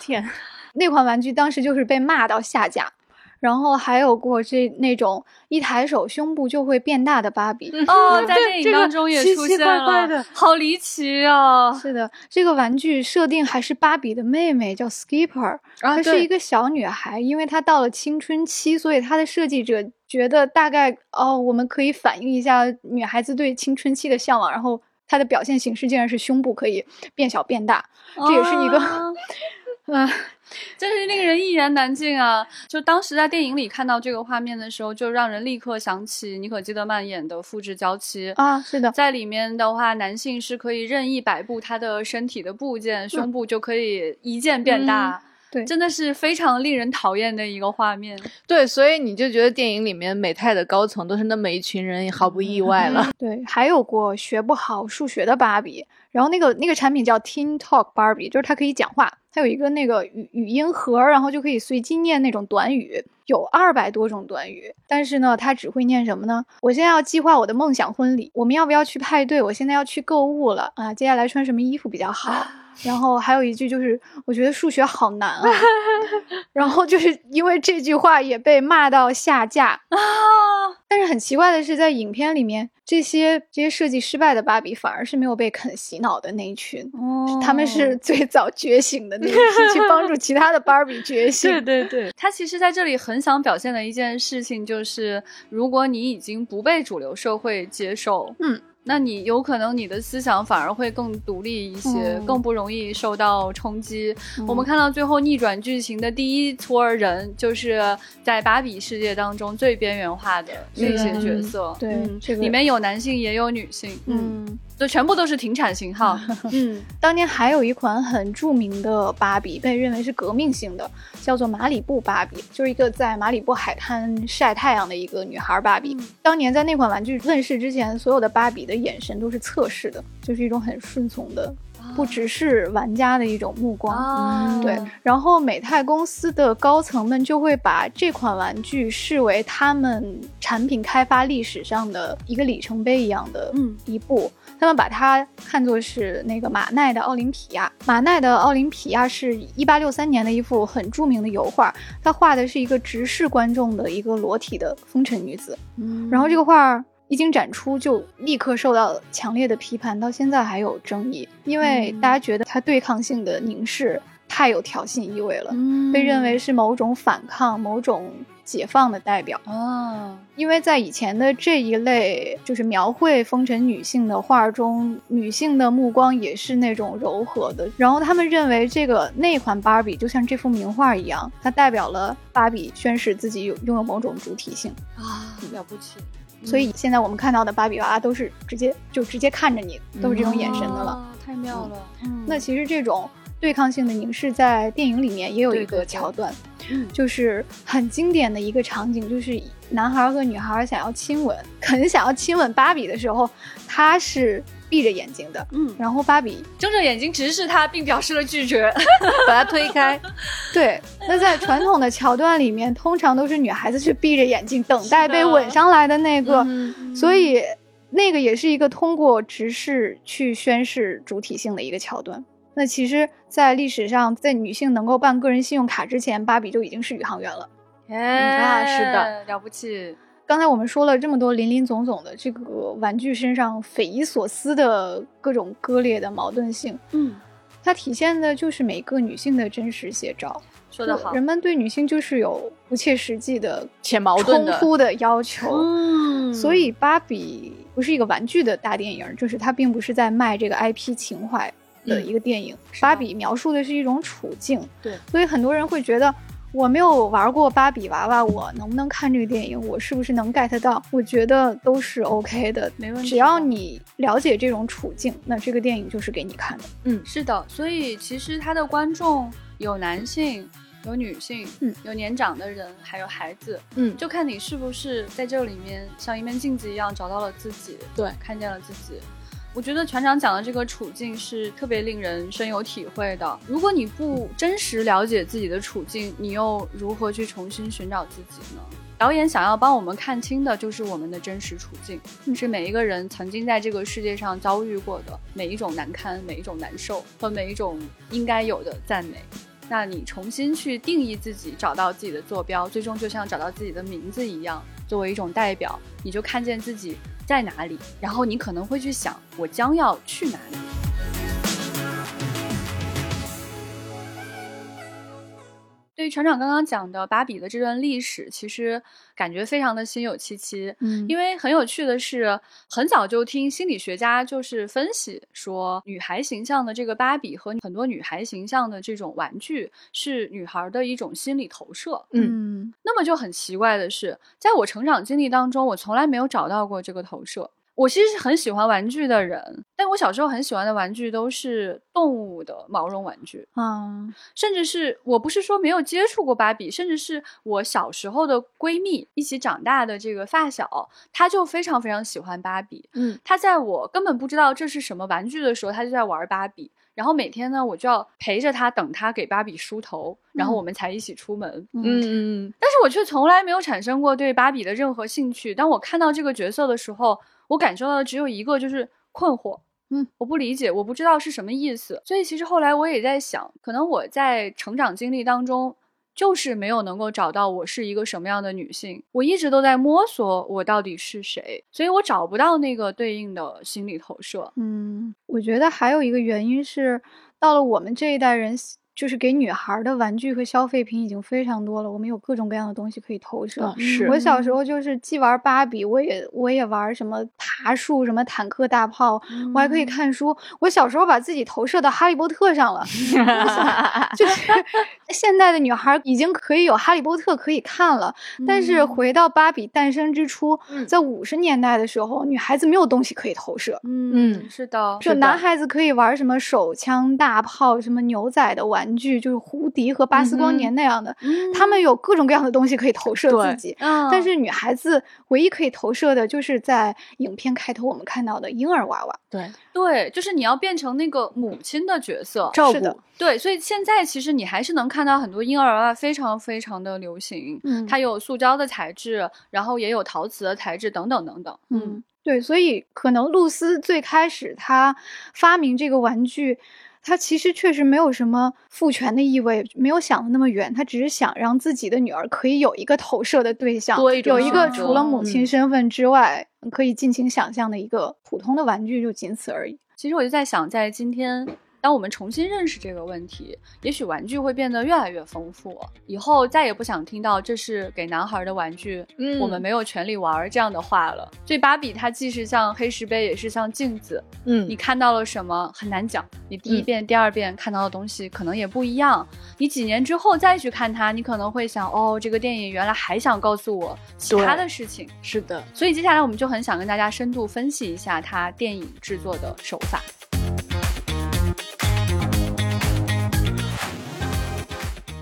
天，”。那款玩具当时就是被骂到下架。然后还有过这那种一抬手胸部就会变大的芭比，哦，在电影对这个当中也奇奇出现了，怪怪的好离奇啊！是的，这个玩具设定还是芭比的妹妹，叫 Skipper，啊她是一个小女孩，因为她到了青春期，所以她的设计者觉得大概哦，我们可以反映一下女孩子对青春期的向往，然后她的表现形式竟然是胸部可以变小变大，这也是一个啊 啊，真是令人一言难尽啊！就当时在电影里看到这个画面的时候，就让人立刻想起妮可基德曼演的《复制娇妻》啊，是的，在里面的话，男性是可以任意摆布他的身体的部件，胸部就可以一键变大。对真的是非常令人讨厌的一个画面。对，所以你就觉得电影里面美泰的高层都是那么一群人，也毫不意外了。对，还有过学不好数学的芭比，然后那个那个产品叫 Teen Talk Barbie，就是它可以讲话，它有一个那个语语音盒，然后就可以随机念那种短语，有二百多种短语，但是呢，它只会念什么呢？我现在要计划我的梦想婚礼，我们要不要去派对？我现在要去购物了啊，接下来穿什么衣服比较好？然后还有一句就是，我觉得数学好难啊，然后就是因为这句话也被骂到下架啊！但是很奇怪的是，在影片里面，这些这些设计失败的芭比反而是没有被肯洗脑的那一群，哦他们是最早觉醒的那一批，去帮助其他的芭比觉醒。对 对对，他其实在这里很想表现的一件事情就是，如果你已经不被主流社会接受，嗯。那你有可能你的思想反而会更独立一些，嗯更不容易受到冲击。嗯我们看到最后逆转剧情的第一撮人，就是在芭比世界当中最边缘化的那些角色。对嗯这个里面有男性也有女性，嗯，嗯就全部都是停产型号。嗯，当年还有一款很著名的芭比，被认为是革命性的，叫做马里布芭比，就是一个在马里布海滩晒太阳的一个女孩芭比。当年在那款玩具问世之前，所有的芭比的眼神都是测试的，就是一种很顺从的，不只是玩家的一种目光。啊，对，然后美泰公司的高层们就会把这款玩具视为他们产品开发历史上的一个里程碑一样的嗯一步。他们把它看作是那个马奈的奥林匹亚。马奈的奥林匹亚是一八六三年的一幅很著名的油画，他画的是一个直视观众的一个裸体的风尘女子。嗯然后这个画一经展出，就立刻受到强烈的批判，到现在还有争议，因为嗯大家觉得它对抗性的凝视太有挑衅意味了，嗯被认为是某种反抗、某种解放的代表。啊，因为在以前的这一类就是描绘风尘女性的画中，女性的目光也是那种柔和的。然后他们认为这个那款芭比就像这幅名画一样，它代表了芭比宣示自己有拥有某种主体性。啊，了不起。所以现在我们看到的芭比娃娃都是直接就直接看着你，都是这种眼神的了。哦，太妙了。嗯，那其实这种对抗性的凝视在电影里面也有一个对对对桥段，嗯就是很经典的一个场景，就是男孩和女孩想要亲吻，很想要亲吻芭比的时候，他是闭着眼睛的，嗯，然后芭比睁着眼睛直视他，并表示了拒绝。把他推开。对，那在传统的桥段里面，通常都是女孩子去闭着眼睛等待被吻上来的那个，嗯所以那个也是一个通过直视去宣示主体性的一个桥段。那其实，在历史上，在女性能够办个人信用卡之前，芭比就已经是宇航员了。哎是的，了不起。刚才我们说了这么多林林总总的这个玩具身上匪夷所思的各种割裂的矛盾性，嗯，它体现的就是每个女性的真实写照。说得好人。们对女性就是有不切实际的、且矛盾的冲突的要求。嗯所以，芭比不是一个玩具的大电影，就是它并不是在卖这个 IP 情怀的一个电影。芭比描述的是一种处境，对，所以很多人会觉得。我没有玩过芭比娃娃，我能不能看这个电影？我是不是能 get 到？我觉得都是 OK 的，没问题只要你了解这种处境，那这个电影就是给你看的。嗯，是的，所以其实它的观众有男性，有女性，嗯，有年长的人，还有孩子，嗯就看你是不是在这里面像一面镜子一样找到了自己，对看见了自己。我觉得船长讲的这个处境是特别令人深有体会的。如果你不真实了解自己的处境，你又如何去重新寻找自己呢？导演想要帮我们看清的就是我们的真实处境，是每一个人曾经在这个世界上遭遇过的每一种难堪、每一种难受和每一种应该有的赞美。那你重新去定义自己，找到自己的坐标，最终就像找到自己的名字一样，作为一种代表，你就看见自己在哪里，然后你可能会去想，我将要去哪里。于船长刚刚讲的芭比的这段历史，其实感觉非常的心有戚戚。嗯因为很有趣的是，很早就听心理学家就是分析说，女孩形象的这个芭比和很多女孩形象的这种玩具是女孩的一种心理投射。嗯那么就很奇怪的是，在我成长经历当中，我从来没有找到过这个投射。我其实是很喜欢玩具的人，但我小时候很喜欢的玩具都是动物的毛绒玩具。嗯，甚至是我不是说没有接触过芭比，甚至是我小时候的闺蜜一起长大的这个发小，她就非常非常喜欢芭比。嗯，她在我根本不知道这是什么玩具的时候，她就在玩芭比。然后每天呢，我就要陪着她，等她给芭比梳头，然后我们才一起出门。嗯嗯嗯，但是我却从来没有产生过对芭比的任何兴趣。当我看到这个角色的时候，我感受到的只有一个，就是困惑。嗯，我不理解，我不知道是什么意思。所以其实后来我也在想，可能我在成长经历当中，就是没有能够找到我是一个什么样的女性。我一直都在摸索我到底是谁，所以我找不到那个对应的心理投射。嗯，我觉得还有一个原因是，到了我们这一代人，就是给女孩儿的玩具和消费品已经非常多了，我们有各种各样的东西可以投射。我小时候就是既玩芭比，我也我也玩什么爬树、什么坦克大炮，我还可以看书。我小时候把自己投射到哈利波特上了，就是 现在的女孩儿已经可以有哈利波特可以看了，但是回到芭比诞生之初，嗯在五十年代的时候，女孩子没有东西可以投射。嗯，是的，就男孩子可以玩什么手枪、大炮、什么牛仔的玩具，就是胡迪和巴斯光年那样的，他们有各种各样的东西可以投射自己。嗯，但是女孩子唯一可以投射的，就是在影片开头我们看到的婴儿娃娃。对，对，就是你要变成那个母亲的角色，照是的顾，对，所以现在其实你还是能看到很多婴儿娃娃非常非常的流行，嗯它有塑胶的材质，然后也有陶瓷的材质等等等等。嗯，对，所以可能露丝最开始她发明这个玩具。她其实确实没有什么父权的意味，没有想的那么远，他只是想让自己的女儿可以有一个投射的对象，一有一个除了母亲嗯身份之外、可以尽情想象的一个普通的玩具，就仅此而已。其实我就在想，在今天当我们重新认识这个问题，也许玩具会变得越来越丰富。以后再也不想听到这是给男孩的玩具，嗯我们没有权利玩儿这样的话了。所以芭比它既是像黑石碑，也是像镜子。嗯你看到了什么很难讲，你第一嗯遍、第二遍看到的东西可能也不一样。你几年之后再去看它，你可能会想，哦，这个电影原来还想告诉我其他的事情。是的，所以接下来我们就很想跟大家深度分析一下它电影制作的手法。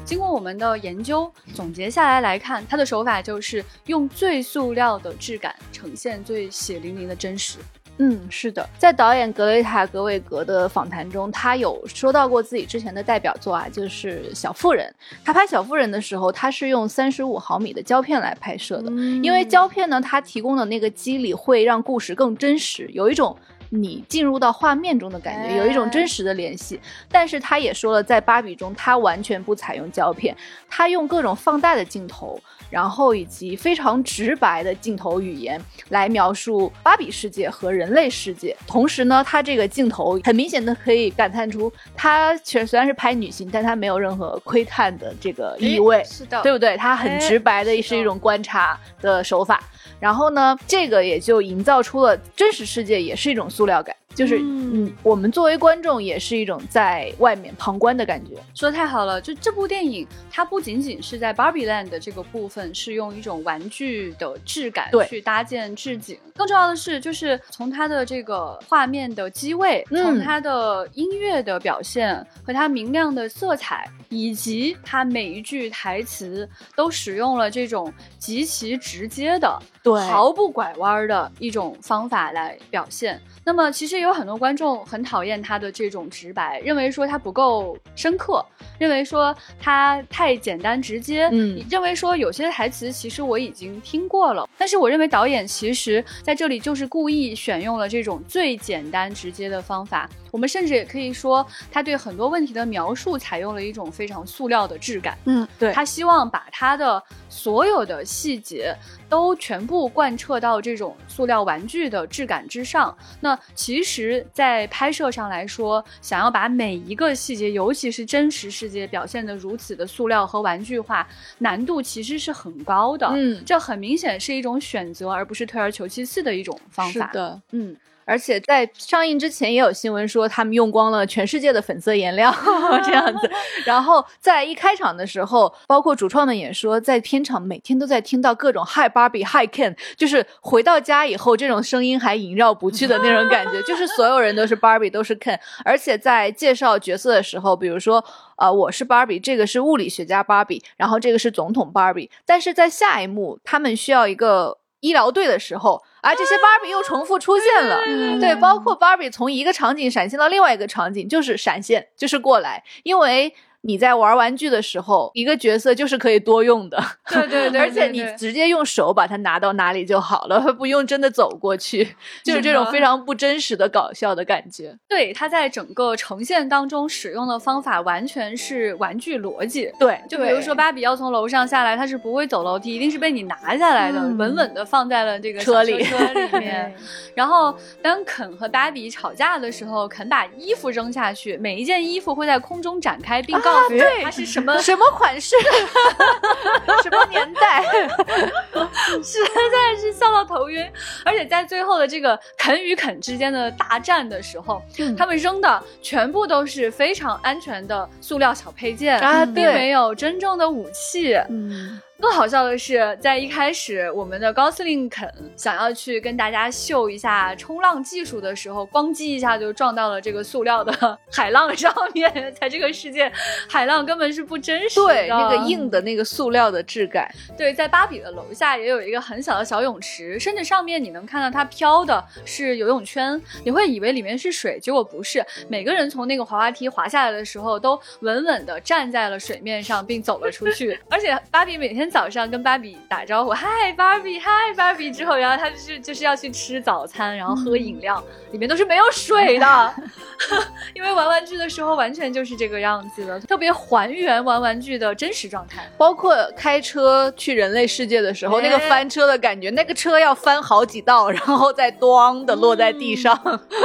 经过我们的研究总结下来来看，它的手法就是用最塑料的质感呈现最血淋淋的真实。嗯，是的，在导演格雷塔·格韦格的访谈中，他有说到过自己之前的代表作啊，就是《小妇人》。他拍《小妇人》的时候，他是用三十五毫米的胶片来拍摄的，因为胶片呢，它提供的那个肌理会让故事更真实，有一种。你进入到画面中的感觉，有一种真实的联系。但是他也说了，在芭比中，他完全不采用胶片，他用各种放大的镜头，然后以及非常直白的镜头语言来描述芭比世界和人类世界。同时呢，它这个镜头很明显的可以感叹出，它其实虽然是拍女性，但它没有任何窥探的这个意味。是的对不对？它很直白的哎是一种观察的手法，然后呢，这个也就营造出了真实世界也是一种塑料感，就是嗯嗯，我们作为观众也是一种在外面旁观的感觉。说的太好了，就这部电影，它不仅仅是在 Barbie Land 的这个部分是用一种玩具的质感去搭建置景，更重要的是，就是从它的这个画面的机位，嗯从它的音乐的表现和它明亮的色彩，以及它每一句台词，都使用了这种极其直接的、对毫不拐弯的一种方法来表现。那么，其实有很多观众很讨厌他的这种直白，认为说他不够深刻，认为说他太简单直接，嗯认为说有些台词其实我已经听过了。但是我认为导演其实在这里就是故意选用了这种最简单直接的方法。我们甚至也可以说，他对很多问题的描述采用了一种非常塑料的质感。嗯，对他希望把他的所有的细节都全部贯彻到这种塑料玩具的质感之上。那其实，在拍摄上来说，想要把每一个细节，尤其是真实世界表现的如此的塑料和玩具化，难度其实是很高的。嗯这很明显是一种选择，而不是退而求其次的一种方法。是的，嗯，而且在上映之前也有新闻说，他们用光了全世界的粉色颜料这样子。然后在一开场的时候，包括主创们也说，在片场每天都在听到各种 “Hi Barbie”、“Hi Ken”，就是回到家以后，这种声音还萦绕不去的那种感觉，就是所有人都是 Barbie，都是 Ken。而且在介绍角色的时候，比如说。呃，我是 Barbie，这个是物理学家 Barbie，然后这个是总统 Barbie，但是在下一幕，他们需要一个医疗队的时候，啊，这些 Barbie 又重复出现了，对，包括 Barbie 从一个场景闪现到另外一个场景，就是闪现，就是过来，因为你在玩玩具的时候，一个角色就是可以多用的，对对 对而且你直接用手把它拿到哪里就好了，不用真的走过去，就是这种非常不真实的搞笑的感觉。对，它在整个呈现当中使用的方法完全是玩具逻辑。对，就比如说芭比要从楼上下来，它是不会走楼梯，一定是被你拿下来的，嗯稳稳的放在了这个车里车里 面。然后当肯和芭比吵架的时候，肯把衣服扔下去，每一件衣服会在空中展开，并告诉对它是什么什么款式，什么年代，实在是笑到头晕。而且在最后的这个肯与肯之间的大战的时候，嗯他们扔的全部都是非常安全的塑料小配件，啊对并没有真正的武器。嗯，更好笑的是，在一开始，我们的高司令肯想要去跟大家秀一下冲浪技术的时候，咣叽一下就撞到了这个塑料的 海浪上面。在这个世界，海浪根本是不真实的。对，那个硬的那个塑料的质感，对，在芭比的楼下也有一个很小的小泳池，甚至上面你能看到它飘的是游泳圈，你会以为里面是水，结果不是。每个人从那个滑滑梯滑下来的时候，都稳稳地站在了水面上，并走了出去。而且芭比每天早上跟芭比打招呼，嗨，芭比，嗨，芭比之后，然后他就是就是要去吃早餐，然后喝饮料，里面都是没有水的，因为玩玩具的时候完全就是这个样子的，特别还原玩玩具的真实状态。包括开车去人类世界的时候，那个哎翻车的感觉，那个车要翻好几道，然后再咣的落在地上。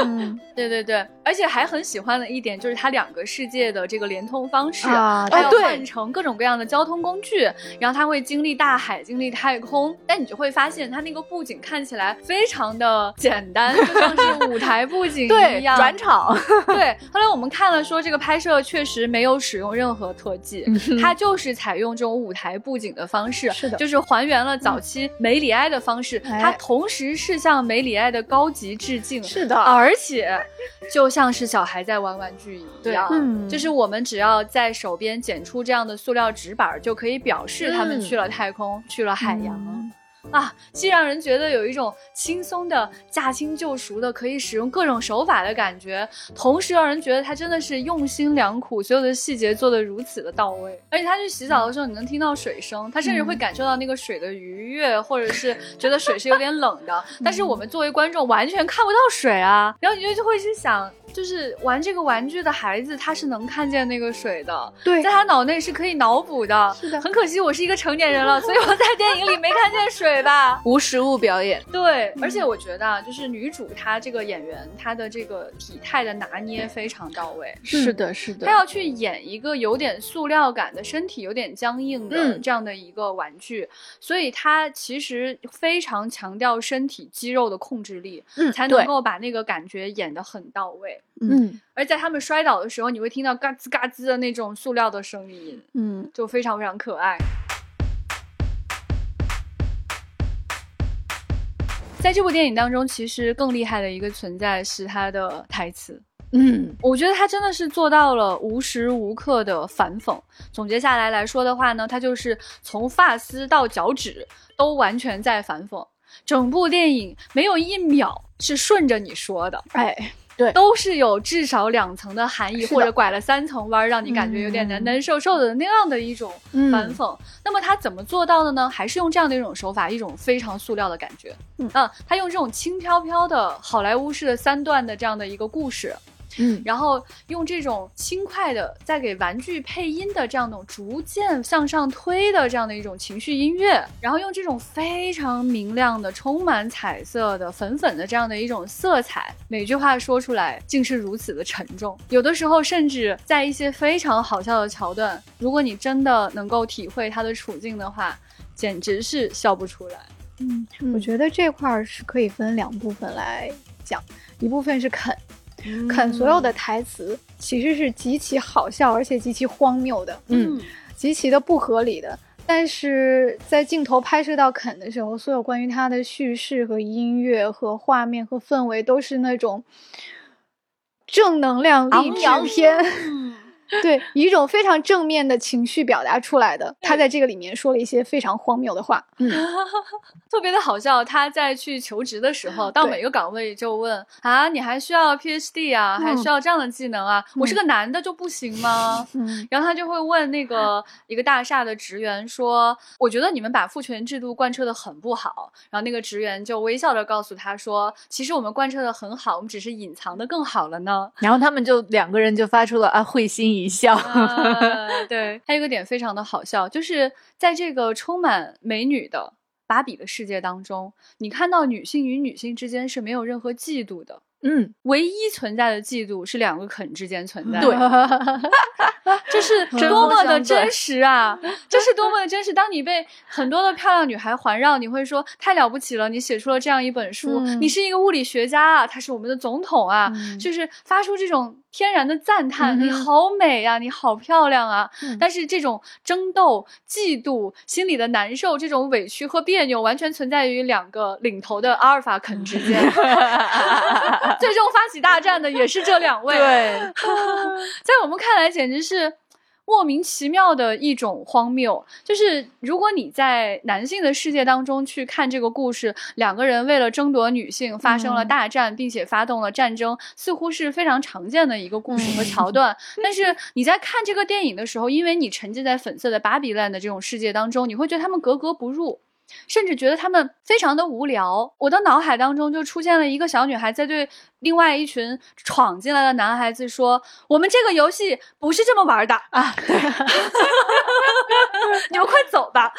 嗯对对对，而且还很喜欢的一点就是它两个世界的这个联通方式，啊它要换成各种各样的交通工具，然后它会经历大海，经历太空，但你就会发现它那个布景看起来非常的简单，就像是 舞台布景，一样。转场，对，后来我们看了说这个拍摄确实没有使用任何特技，它就是采用这种舞台布景的方式，是的就是还原了早期梅里埃的方式，哎它同时是向梅里埃的高级致敬，是的，而且就像是小孩在玩玩具一样，嗯。就是我们只要在手边剪出这样的塑料纸板，就可以表示他们嗯。去了太空，去了海洋。嗯啊，既让人觉得有一种轻松的驾轻就熟的可以使用各种手法的感觉，同时让人觉得他真的是用心良苦，所有的细节做得如此的到位。而且他去洗澡的时候，你能听到水声，他甚至会感受到那个水的愉悦，或者是觉得水是有点冷的。但是我们作为观众完全看不到水啊，然后你就就会去想，就是玩这个玩具的孩子他是能看见那个水的，对在他脑内是可以脑补的。是的很可惜我是一个成年人了，所以我在电影里没看见水吧。无实物表演，对，而且我觉得啊，就是女主她这个演员，她的这个体态的拿捏非常到位。是的，是的她要去演一个有点塑料感的身体有点僵硬的嗯这样的一个玩具，所以她其实非常强调身体肌肉的控制力，嗯才能够把那个感觉演得很到位。嗯，而在他们摔倒的时候，你会听到嘎吱嘎吱的那种塑料的声音，嗯，就非常非常可爱。在这部电影当中，其实更厉害的一个存在是他的台词。嗯，我觉得他真的是做到了无时无刻的反讽。总结下来来说的话呢，他就是从发丝到脚趾都完全在反讽。整部电影没有一秒是顺着你说的，哎，都是有至少两层的含义，或者拐了三层弯儿，让你感觉有点难难受受的那样的一种反讽。那么他怎么做到的呢？还是用这样的一种手法，一种非常塑料的感觉。嗯啊，他用这种轻飘飘的好莱坞式的三段的这样的一个故事，嗯，然后用这种轻快的在给玩具配音的这样的逐渐向上推的这样的一种情绪音乐，然后用这种非常明亮的、充满彩色的粉粉的这样的一种色彩，每句话说出来竟是如此的沉重。有的时候甚至在一些非常好笑的桥段，如果你真的能够体会他的处境的话，简直是笑不出来。嗯，我觉得这块儿是可以分两部分来讲，一部分是肯，肯所有的台词其实是极其好笑，而且极其荒谬的，嗯，极其的不合理的。但是在镜头拍摄到肯的时候，所有关于他的叙事和音乐和画面和氛围都是那种正能量励志片。嗯 对，以一种非常正面的情绪表达出来的。他在这个里面说了一些非常荒谬的话。嗯 特别的好笑。他在去求职的时候，到每个岗位就问啊，你还需要 PhD 啊，还嗯需要这样的技能啊？我是个男的就不行吗？嗯然后他就会问那个 一个大厦的职员说：“我觉得你们把父权制度贯彻的很不好。”然后那个职员就微笑着告诉他说：“其实我们贯彻的很好，我们只是隐藏的更好了呢。”然后他们就两个人就发出了啊会心一笑，啊对，还有一个点非常的好笑，就是在这个充满美女的芭比的世界当中，你看到女性与女性之间是没有任何嫉妒的。嗯，唯一存在的嫉妒是两个肯之间存在的，对 这是多么的真实啊！这是多么的真实。当你被很多的漂亮女孩环绕，你会说太了不起了，你写出了这样一本书，嗯你是一个物理学家啊，他是我们的总统啊，嗯就是发出这种天然的赞叹，你好美啊，你好漂亮啊。嗯但是这种争斗、嫉妒、心里的难受、这种委屈和别扭，完全存在于两个领头的阿尔法肯之间。最终发起大战的也是这两位。对，在我们看来，简直是莫名其妙的一种荒谬。就是如果你在男性的世界当中去看这个故事，两个人为了争夺女性发生了大战，并且发动了战争，似乎是非常常见的一个故事和桥段。但是你在看这个电影的时候，因为你沉浸在粉色的芭比 land 的这种世界当中，你会觉得他们格格不入。甚至觉得他们非常的无聊。我的脑海当中就出现了一个小女孩在对另外一群闯进来的男孩子说：“我们这个游戏不是这么玩的啊，你们快走吧。”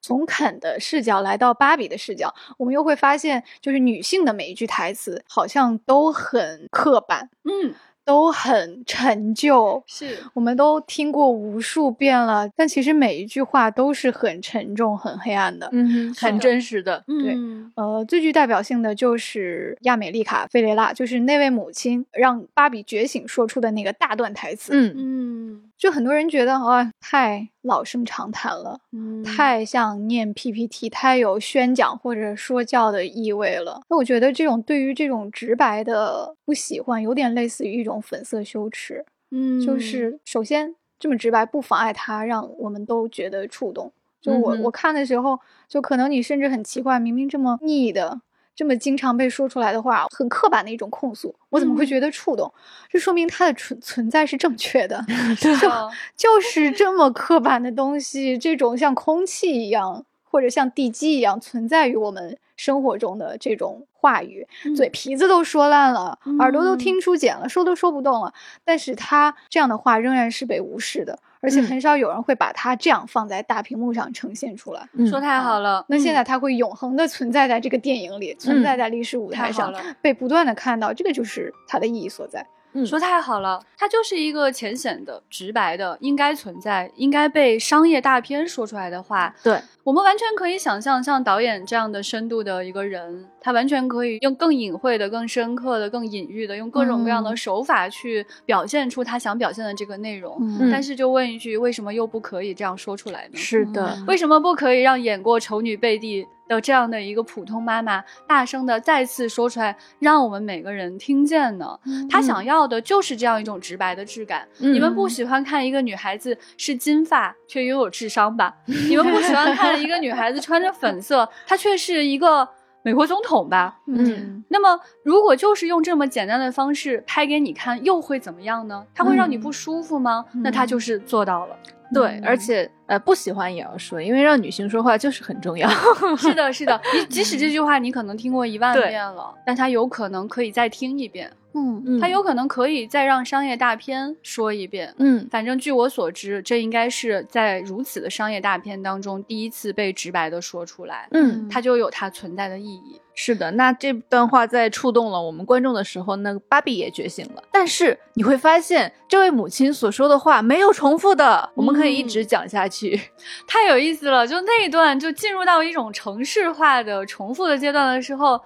从肯的视角来到芭比的视角，我们又会发现，就是女性的每一句台词好像都很刻板，嗯，都很陈旧。是，我们都听过无数遍了，但其实每一句话都是很沉重、很黑暗的。嗯，很真实的。对嗯呃，最具代表性的就是亚美丽卡·费雷拉，就是那位母亲让芭比觉醒说出的那个大段台词。嗯嗯就很多人觉得啊，太老生常谈了，嗯，太像念 PPT，太有宣讲或者说教的意味了。那我觉得这种对于这种直白的不喜欢，有点类似于一种粉色羞耻。嗯，就是首先这么直白，不妨碍他让我们都觉得触动。就我、嗯我看的时候，就可能你甚至很奇怪，明明这么腻的。这么经常被说出来的话，很刻板的一种控诉，我怎么会嗯。觉得触动？这说明它的存存在是正确的。是的就是这么刻板的东西，这种像空气一样，或者像地基一样存在于我们生活中的这种话语，嘴皮子都说烂了，耳朵都嗯。听出茧了，说都说不动了，但是他这样的话仍然是被无视的，而且嗯很少有人会把它这样放在大屏幕上呈现出来。嗯说太好了。那现嗯在它会永恒的存在在这个电影里，存在在历史舞台上，被不断的看到，这个就是它的意义所在。嗯说太好了，它就是一个浅显的、直白的，应该存在、应该被商业大片说出来的话。对，我们完全可以想象，像导演这样的深度的一个人，他完全可以用更隐晦的、更深刻的、更隐喻的，用各种各样的嗯手法去表现出他想表现的这个内容。嗯但是就问一句，为什么又不可以这样说出来呢？是的，为什么不可以让演过丑女贝蒂的这样的一个普通妈妈，大声的再次说出来，让我们每个人听见呢？她想要的就是这样一种直白的质感。嗯你们不喜欢看一个女孩子是金发却拥有智商吧？你们不喜欢看一个女孩子穿着粉色，她却是一个美国总统吧？嗯那么，如果就是用这么简单的方式拍给你看，又会怎么样呢？它会让你不舒服吗？那他就是做到了。对，而且呃不喜欢也要说，因为让女性说话就是很重要。是的，是的，你即使这句话你可能听过一万遍了，但它有可能可以再听一遍，嗯嗯它有可能可以再让商业大片说一遍。嗯反正据我所知，这应该是在如此的商业大片当中第一次被直白的说出来，嗯，它就有它存在的意义。是的。那这段话在触动了我们观众的时候，那个芭比也觉醒了。但是你会发现，这位母亲所说的话没有重复的，我们可以一直讲下去。太有意思了，就那一段就进入到一种城市化的重复的阶段的时候。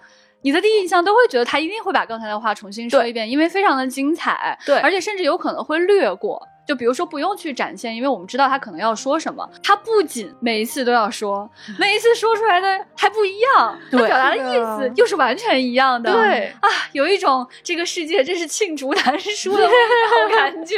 你的第一印象都会觉得他一定会把刚才的话重新说一遍，因为非常的精彩，对而且甚至有可能会略过。就比如说不用去展现，因为我们知道他可能要说什么。他不仅每一次都要说，每一次说出来的还不一样，他表达的意思又是完全一样的。对啊，有一种这个世界真是罄竹难书的味道感觉，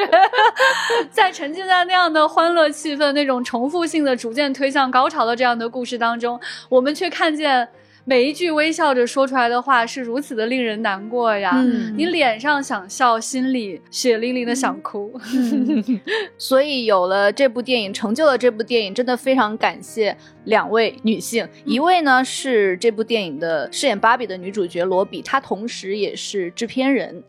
在沉浸在那样的欢乐气氛、那种重复性的、逐渐推向高潮的这样的故事当中，我们却看见每一句微笑着说出来的话是如此的令人难过呀。嗯你脸上想笑，心里血淋淋的想哭。所以有了这部电影，成就了这部电影，真的非常感谢两位女性。一位呢是这部电影的饰演芭比的女主角罗比，她同时也是制片人，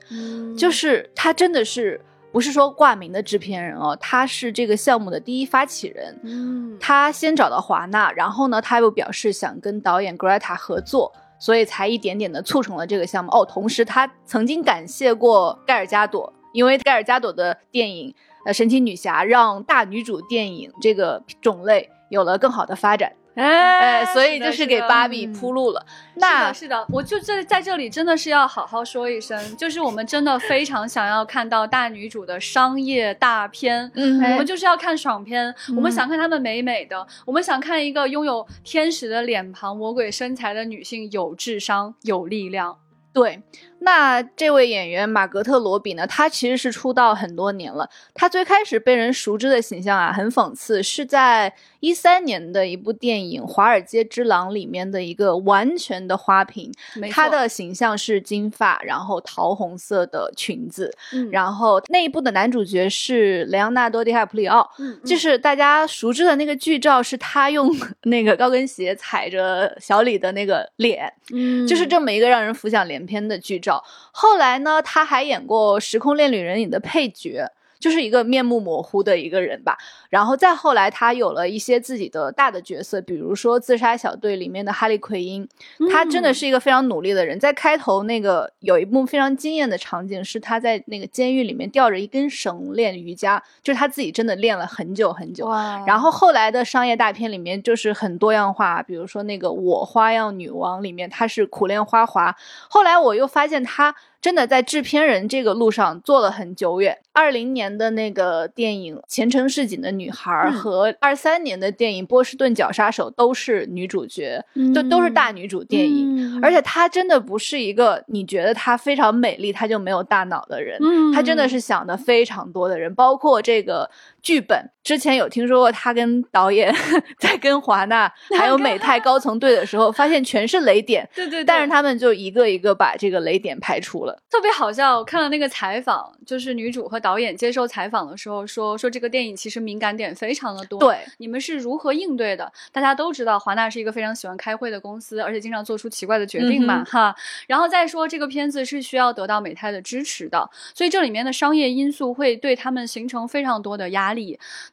就是她真的是不是说挂名的制片人哦，他是这个项目的第一发起人。嗯，他先找到华纳，然后呢，他又表示想跟导演格莱塔合作。所以才一点点的促成了这个项目哦。同时，他曾经感谢过盖尔加朵，因为盖尔加朵的电影呃，神奇女侠让大女主电影这个种类有了更好的发展，哎哎，所以就是是给芭比嗯铺路了。是那的，是的，我就这在这里真的是要好好说一声，就是我们真的非常想要看到大女主的商业大片，嗯我们就是要看爽片，我们想看她们美美的，我们想看一个拥有天使的脸庞、魔鬼身材的女性有智商、有力量。对，那这位演员马格特罗比呢？他其实是出道很多年了。他最开始被人熟知的形象啊，很讽刺，是在一三年的一部电影《华尔街之狼》里面的一个完全的花瓶。他的形象是金发，然后桃红色的裙子，嗯然后那一部的男主角是莱昂纳多·迪卡普里奥。嗯就是大家熟知的那个剧照，是他用那个高跟鞋踩着小李的那个脸，嗯就是这么一个让人浮想联翩的剧照。后来呢，他还演过《时空恋旅人》里的配角。就是一个面目模糊的一个人吧。然后再后来，他有了一些自己的大的角色，比如说《自杀小队》里面的哈利奎因，他真的是一个非常努力的人。在开头那个有一幕非常惊艳的场景，是他在那个监狱里面吊着一根绳练瑜伽，就是他自己真的练了很久很久。然后后来的商业大片里面就是很多样化，比如说那个《我花样女王》里面，她是苦练花滑。后来我又发现她真的在制片人这个路上做了很久远。二零年的那个电影《前程似锦的女孩》嗯和二三年的电影《波士顿绞杀手》都是女主角，就都是大女主电影。嗯而且她真的不是一个你觉得她非常美丽，她就没有大脑的人。嗯她真的是想的非常多的人，包括这个剧本。之前有听说过他跟导演 在跟华纳还有美泰高层对的时候，发现全是雷点，对对对，但是他们就一个一个把这个雷点排除了。特别好笑，我看了那个采访，就是女主和导演接受采访的时候说，说这个电影其实敏感点非常的多。对，你们是如何应对的？大家都知道，华纳是一个非常喜欢开会的公司，而且经常做出奇怪的决定嘛，嗯哈。然后再说这个片子是需要得到美泰的支持的，所以这里面的商业因素会对他们形成非常多的压力。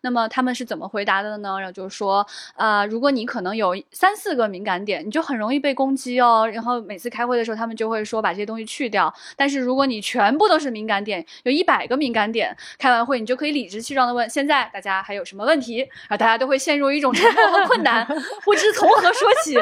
那么他们是怎么回答的呢？然后就是说，呃，如果你可能有三四个敏感点，你就很容易被攻击哦。然后每次开会的时候，他们就会说把这些东西去掉。但是如果你全部都是敏感点，有一百个敏感点，开完会你就可以理直气壮的问：现在大家还有什么问题？然后大家都会陷入一种沉默和困难，不知从何说起，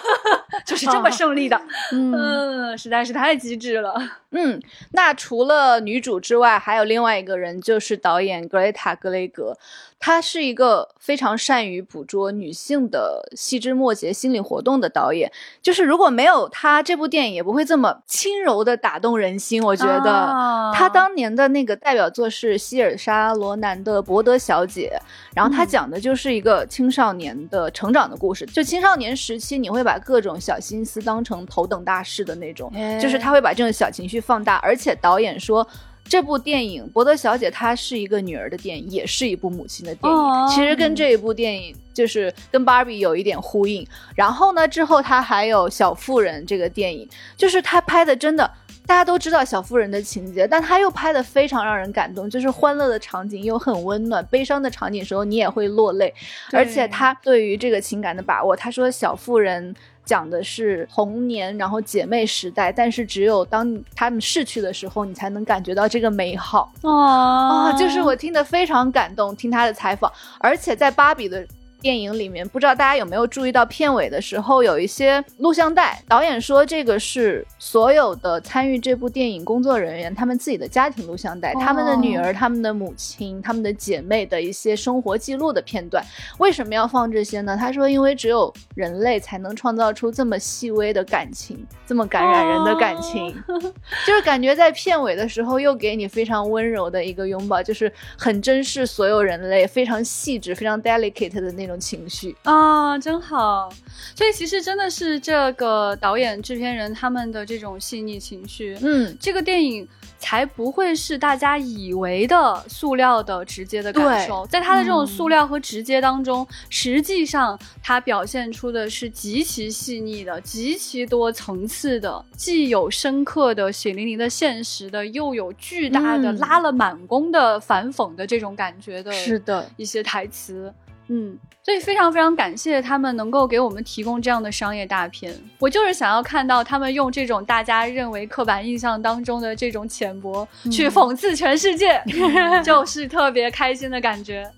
就是这么胜利的。嗯，实在是太机智了。嗯，那除了女主之外，还有另外一个人，就是导演格雷塔·格雷格。他是一个非常善于捕捉女性的细枝末节心理活动的导演。就是如果没有他，这部电影也不会这么轻柔的打动人心。我觉得、啊他当年的那个代表作是希尔莎·罗南的《伯德小姐》，然后他讲的就是一个青少年的成长的故事。就青少年时期，你会把各种小心思当成头等大事的那种，就是他会把这种小情绪放大。而且导演说。这部电影《伯德小姐》她是一个女儿的电影，也是一部母亲的电影。哦其实跟这一部电影就是跟芭比有一点呼应。然后呢，之后她还有《小妇人》这个电影，就是她拍的真的。大家都知道小妇人的情节，但他又拍的非常让人感动，就是欢乐的场景又很温暖，悲伤的场景时候你也会落泪。而且他对于这个情感的把握，他说小妇人讲的是童年，然后姐妹时代，但是只有当他们逝去的时候，你才能感觉到这个美好。哦啊、就是我听得非常感动，听他的采访，而且在芭比的。电影里面，不知道大家有没有注意到片尾的时候有一些录像带。导演说这个是所有的参与这部电影工作人员他们自己的家庭录像带，他们的女儿、他们的母亲、他们的姐妹的一些生活记录的片段。为什么要放这些呢？他说，因为只有人类才能创造出这么细微的感情，这么感染人的感情。就是感觉在片尾的时候又给你非常温柔的一个拥抱，就是很珍视所有人类，非常细致、非常 delicate 的那种情绪。啊，真好！所以其实真的是这个导演、制片人他们的这种细腻情绪，嗯，这个电影才不会是大家以为的塑料的直接的感受。在它的这种塑料和直接当中，实际上它表现出的是极其细腻的、极其多层次的，既有深刻的血淋淋的现实的，又有巨大的、嗯拉了满弓的反讽的这种感觉的。是的，一些台词。嗯，所以非常非常感谢他们能够给我们提供这样的商业大片。我就是想要看到他们用这种大家认为刻板印象当中的这种浅薄、去讽刺全世界，就是特别开心的感觉。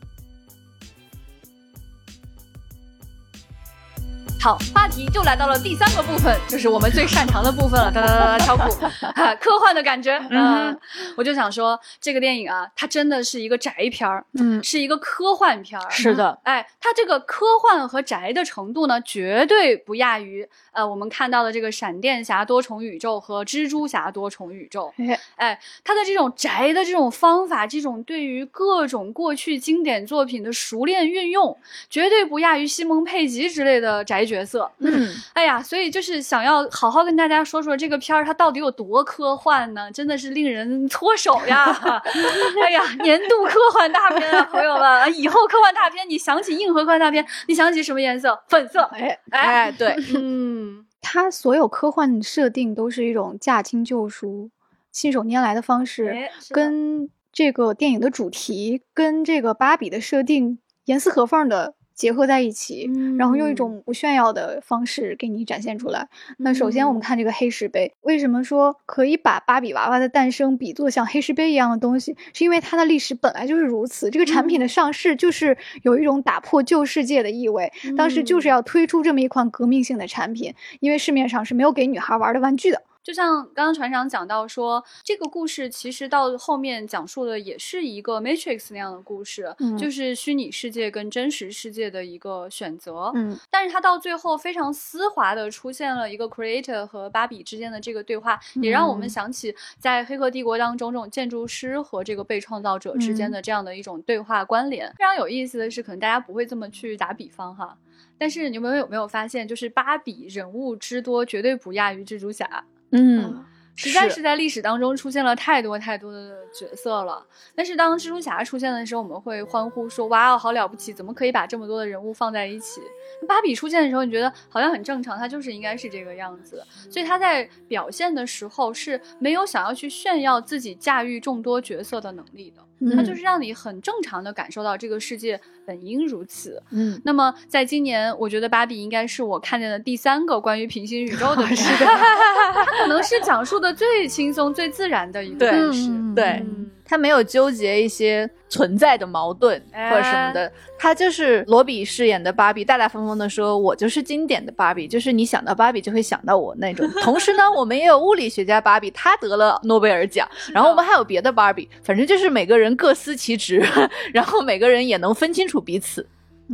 好，话题就来到了第三个部分，就是我们最擅长的部分了。哒哒哒哒，敲鼓，哈 科幻的感觉。嗯，我就想说，这个电影啊，它真的是一个宅片儿，嗯，是一个科幻片儿。是的，哎，它这个科幻和宅的程度呢，绝对不亚于呃我们看到的这个闪电侠多重宇宙和蜘蛛侠多重宇宙。哎哎，它的这种宅的这种方法，这种对于各种过去经典作品的熟练运用，绝对不亚于西蒙佩吉之类的宅角色。嗯，哎呀，所以就是想要好好跟大家说说这个片儿它到底有多科幻呢？真的是令人搓手呀！哎呀，年度科幻大片啊，朋友们，以后科幻大片，你想起硬核科幻大片，你想起什么颜色？粉色。哎，哎，对，嗯，它所有科幻设定都是一种驾轻就熟、信手拈来的方式，跟这个电影的主题跟这个芭比的设定严丝合缝的结合在一起，然后用一种不炫耀的方式给你展现出来。那首先我们看这个黑石碑，为什么说可以把芭比娃娃的诞生比作像黑石碑一样的东西？是因为它的历史本来就是如此，这个产品的上市就是有一种打破旧世界的意味。当时就是要推出这么一款革命性的产品，因为市面上是没有给女孩玩的玩具的。就像刚刚船长讲到说，这个故事其实到后面讲述的也是一个 Matrix 那样的故事，嗯就是虚拟世界跟真实世界的一个选择。嗯但是它到最后非常丝滑的出现了一个 Creator 和芭比之间的这个对话，也让我们嗯想起在《黑客帝国》当中这种建筑师和这个被创造者之间嗯的这样的一种对话关联。非常有意思的是，可能大家不会这么去打比方哈。但是你们有没有发现，就是芭比人物之多，绝对不亚于蜘蛛侠。嗯，实在是是在历史当中出现了太多太多的角色了。但是当蜘蛛侠出现的时候，我们会欢呼说：“哇哦，好了不起！怎么可以把这么多的人物放在一起？”芭比出现的时候，你觉得好像很正常，她就是应该是这个样子。所以她在表现的时候是没有想要去炫耀自己驾驭众多角色的能力的。它嗯就是让你很正常的感受到这个世界本应如此。嗯，那么在今年，我觉得芭比应该是我看见的第三个关于平行宇宙的 片，是的 可能是讲述的最轻松、最自然的一个故事。嗯对嗯他没有纠结一些存在的矛盾或者什么的，他就是罗比饰演的芭比，大大方方的说：“我就是经典的芭比，就是你想到芭比就会想到我那种。”同时呢，我们也有物理学家芭比，他得了诺贝尔奖，然后我们还有别的芭比，反正就是每个人各司其职，然后每个人也能分清楚彼此。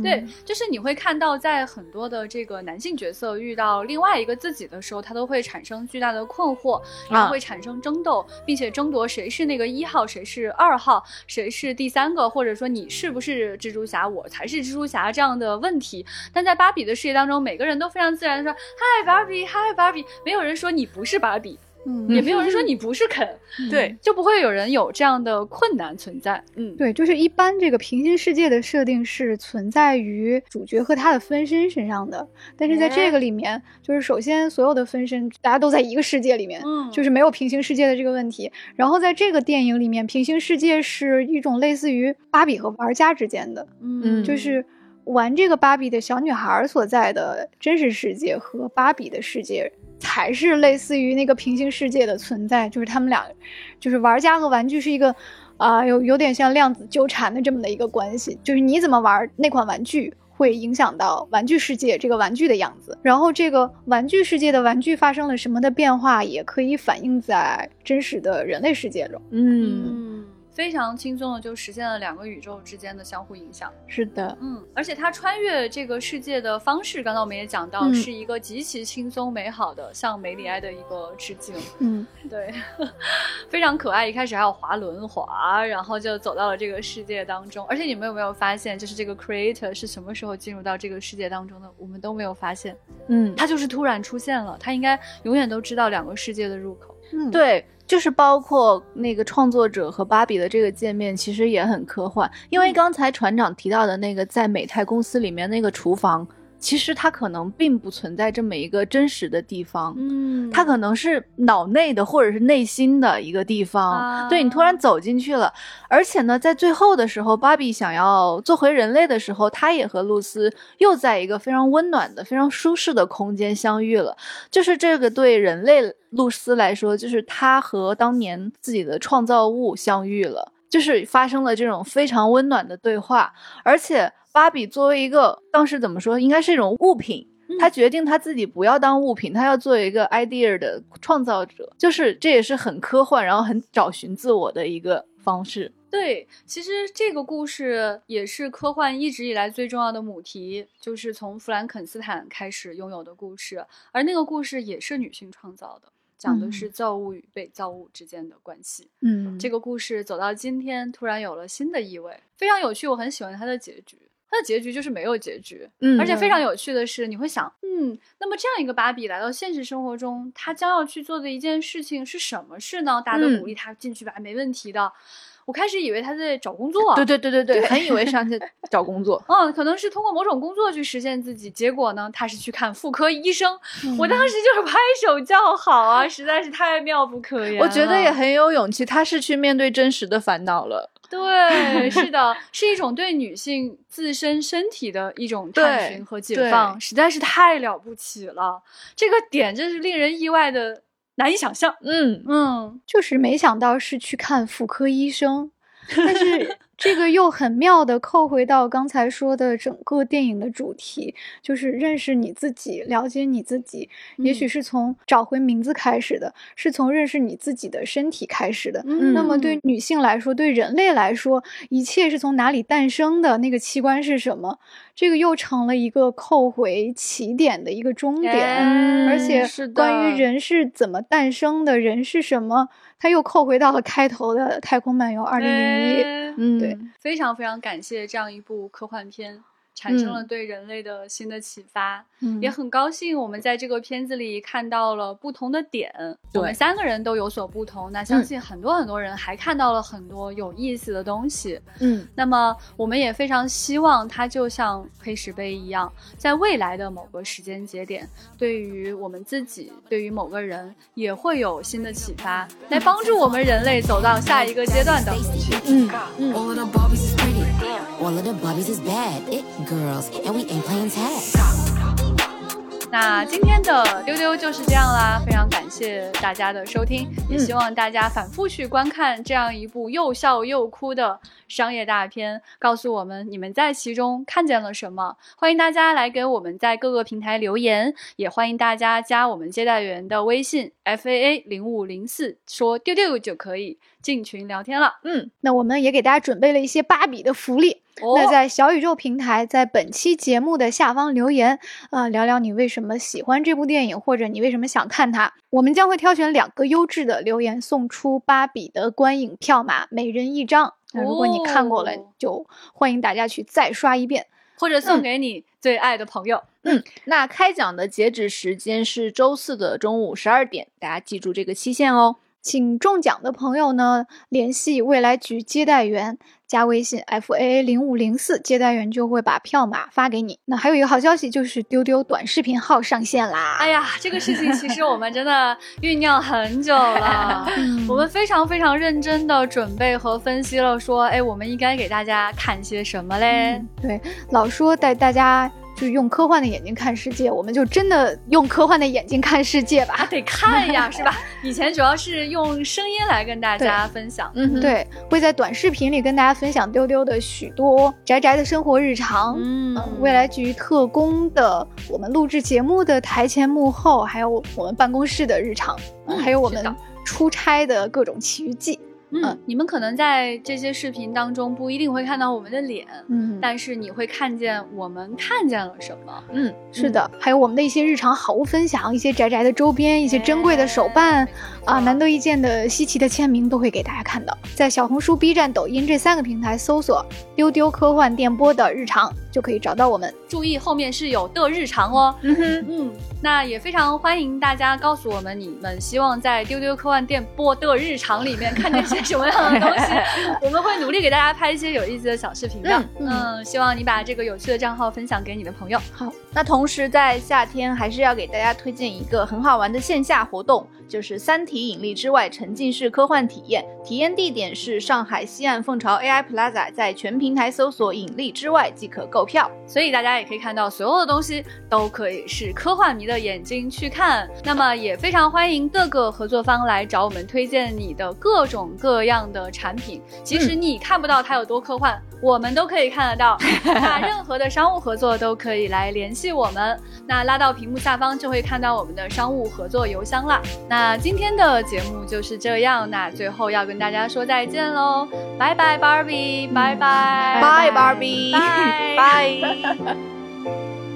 对，就是你会看到，在很多的这个男性角色遇到另外一个自己的时候，他都会产生巨大的困惑，然后会产生争斗，并且争夺谁是那个一号，谁是二号，谁是第三个，或者说你是不是蜘蛛侠，我才是蜘蛛侠这样的问题。但在芭比的世界当中，每个人都非常自然的说：“嗨，芭比，嗨，芭比。”没有人说你不是芭比，嗯也没有人说你不是肯，对，就不会有人有这样的困难存在。嗯，对，就是一般这个平行世界的设定是存在于主角和他的分身身上的，但是在这个里面，就是首先所有的分身大家都在一个世界里面，嗯就是没有平行世界的这个问题。然后在这个电影里面，平行世界是一种类似于芭比和玩家之间的，嗯，就是玩这个芭比的小女孩所在的真实世界和芭比的世界。才是类似于那个平行世界的存在，就是他们俩，就是玩家和玩具是一个，啊、有有点像量子纠缠的这么的一个关系，就是你怎么玩那款玩具，会影响到玩具世界这个玩具的样子，然后这个玩具世界的玩具发生了什么的变化，也可以反映在真实的人类世界中。嗯，嗯，非常轻松的就实现了两个宇宙之间的相互影响。是的，嗯，而且他穿越这个世界的方式，刚刚我们也讲到，嗯是一个极其轻松美好的向梅里埃的一个致敬。嗯，对，非常可爱。一开始还有滑轮滑，然后就走到了这个世界当中。而且你们有没有发现，就是这个 creator 是什么时候进入到这个世界当中的？我们都没有发现，嗯，他就是突然出现了。他应该永远都知道两个世界的入口。嗯，对，就是包括那个创作者和芭比的这个见面，其实也很科幻。因为刚才船长提到的那个在美泰公司里面那个厨房，其实它可能并不存在这么一个真实的地方。嗯它可能是脑内的或者是内心的一个地方，啊对你突然走进去了，而且呢，在最后的时候，芭比想要做回人类的时候，她也和露丝又在一个非常温暖的、非常舒适的空间相遇了。就是这个对人类露丝来说，就是她和当年自己的创造物相遇了，就是发生了这种非常温暖的对话，而且芭比作为一个当时怎么说，应该是一种物品。他决定他自己不要当物品，他要做一个 idea 的创造者，就是这也是很科幻，然后很找寻自我的一个方式。对，其实这个故事也是科幻一直以来最重要的母题，就是从弗兰肯斯坦开始拥有的故事，而那个故事也是女性创造的，讲的是造物与被造物之间的关系。嗯，这个故事走到今天，突然有了新的意味，非常有趣，我很喜欢它的结局。它的结局就是没有结局，嗯而且非常有趣的是，你会想，嗯，那么这样一个芭比来到现实生活中，她将要去做的一件事情是什么事呢？大家都嗯鼓励她进去吧，没问题的。我开始以为他在找工作，对对对对对，很以为上去 找工作。嗯，可能是通过某种工作去实现自己，结果呢，他是去看妇科医生。我当时就是拍手叫好啊，实在是太妙不可言。我觉得也。很有勇气，他是去面对真实的烦恼了。对，是的，是一种对女性自身身体的一种探寻和解放，实在是太了不起了。这个点真是令人意外的难以想象。嗯，嗯，就是没想到是去看妇科医生，但是这个又很妙的扣回到刚才说的整个电影的主题，就是认识你自己，了解你自己。也许是从找回名字开始的，是从认识你自己的身体开始的。嗯那么对女性来说，对人类来说，一切是从哪里诞生的？那个器官是什么？这个又成了一个扣回起点的一个终点。哎而且关于人是怎么诞生的，人是什么，它又扣回到了开头的《太空漫游二零零一》。对非常非常感谢这样一部科幻片。产生了嗯。对人类的新的启发，嗯。也很高兴我们在这个片子里看到了不同的点。我们三个人都有所不同，那相信很多很多人还看到了很多有意思的东西。嗯。那么我们也非常希望它就像黑石碑一样，在未来的某个时间节点，对于我们自己，对于某个人，也会有新的启发，来帮助我们人类走到下一个阶段的。嗯 of pretty. All of the Barbies is bad. It girls, and we ain't playing tag. 那今天的丢丢就是这样啦，非常感谢大家的收听，也希望大家反复去观看这样一部又笑又哭的商业大片，告诉我们你们在其中看见了什么。欢迎大家来给我们在各个平台留言，也欢迎大家加我们接待员的微信 f a a 零五零四，说丢丢就可以进群聊天了。嗯，那我们也给大家准备了一些芭比的福利。哦那在小宇宙平台，在本期节目的下方留言，啊、聊聊你为什么喜欢这部电影，或者你为什么想看它。我们将会挑选两个优质的留言，送出芭比的观影票码，每人一张。那如果你看过了，哦就欢迎大家去再刷一遍。或者送给你最爱的朋友。嗯那开奖的截止时间是周四的中午十二点，大家记住这个期限哦。请中奖的朋友呢，联系未来局接待员，加微信 f a a 零五零四，接待员就会把票码发给你。那还有一个好消息，就是丢丢短视频号上线啦！哎呀，这个事情其实我们真的 酝酿很久了。我们非常非常认真的准备和分析了，说，哎，我们应该给大家看些什么嘞？对，老说带大家就用科幻的眼睛看世界，我们就真的用科幻的眼睛看世界吧。得看呀，是吧？以前主要是用声音来跟大家分享。嗯哼，对，会在短视频里跟大家分享丢丢的许多宅宅的生活日常。嗯嗯，未来局特工的我们录制节目的台前幕后，还有我们办公室的日常，嗯还有我们出差的各种奇遇记。嗯，你们可能在这些视频当中不一定会看到我们的脸，嗯，但是你会看见我们看见了什么。嗯，是的，还有我们的一些日常好物分享，一些宅宅的周边，一些珍贵的手办哎啊，难得一见的稀奇的签名都会给大家看到。在小红书、B 站、抖音这三个平台搜索“丢丢科幻电波”的日常，就可以找到我们。注意后面是有的日常哦。嗯哼，嗯，那也非常欢迎大家告诉我们，你们希望在丢丢科幻电波的日常里面看见些什么样的东西，我们会努力给大家拍一些有意思的小视频的。嗯嗯，希望你把这个有趣的账号分享给你的朋友。好，那同时在夏天还是要给大家推荐一个很好玩的线下活动，就是《三体引力之外》沉浸式科幻体验。体验地点是上海西岸凤巢 AI Plaza，在全平台搜索“引力之外”即可购票。所以大家也可以看到，所有的东西都可以是科幻迷的眼睛去看。那么也非常欢迎各个合作方来找我们推荐你的各种各样的产品。其实你看不到它有多科幻，我们都可以看得到。那任何的商务合作都可以来联系我们。那拉到屏幕下方就会看到我们的商务合作邮箱了。那今天的节目就是这样。那最后要跟大家说再见喽，拜拜，Barbie，拜拜，拜，Barbie，拜拜。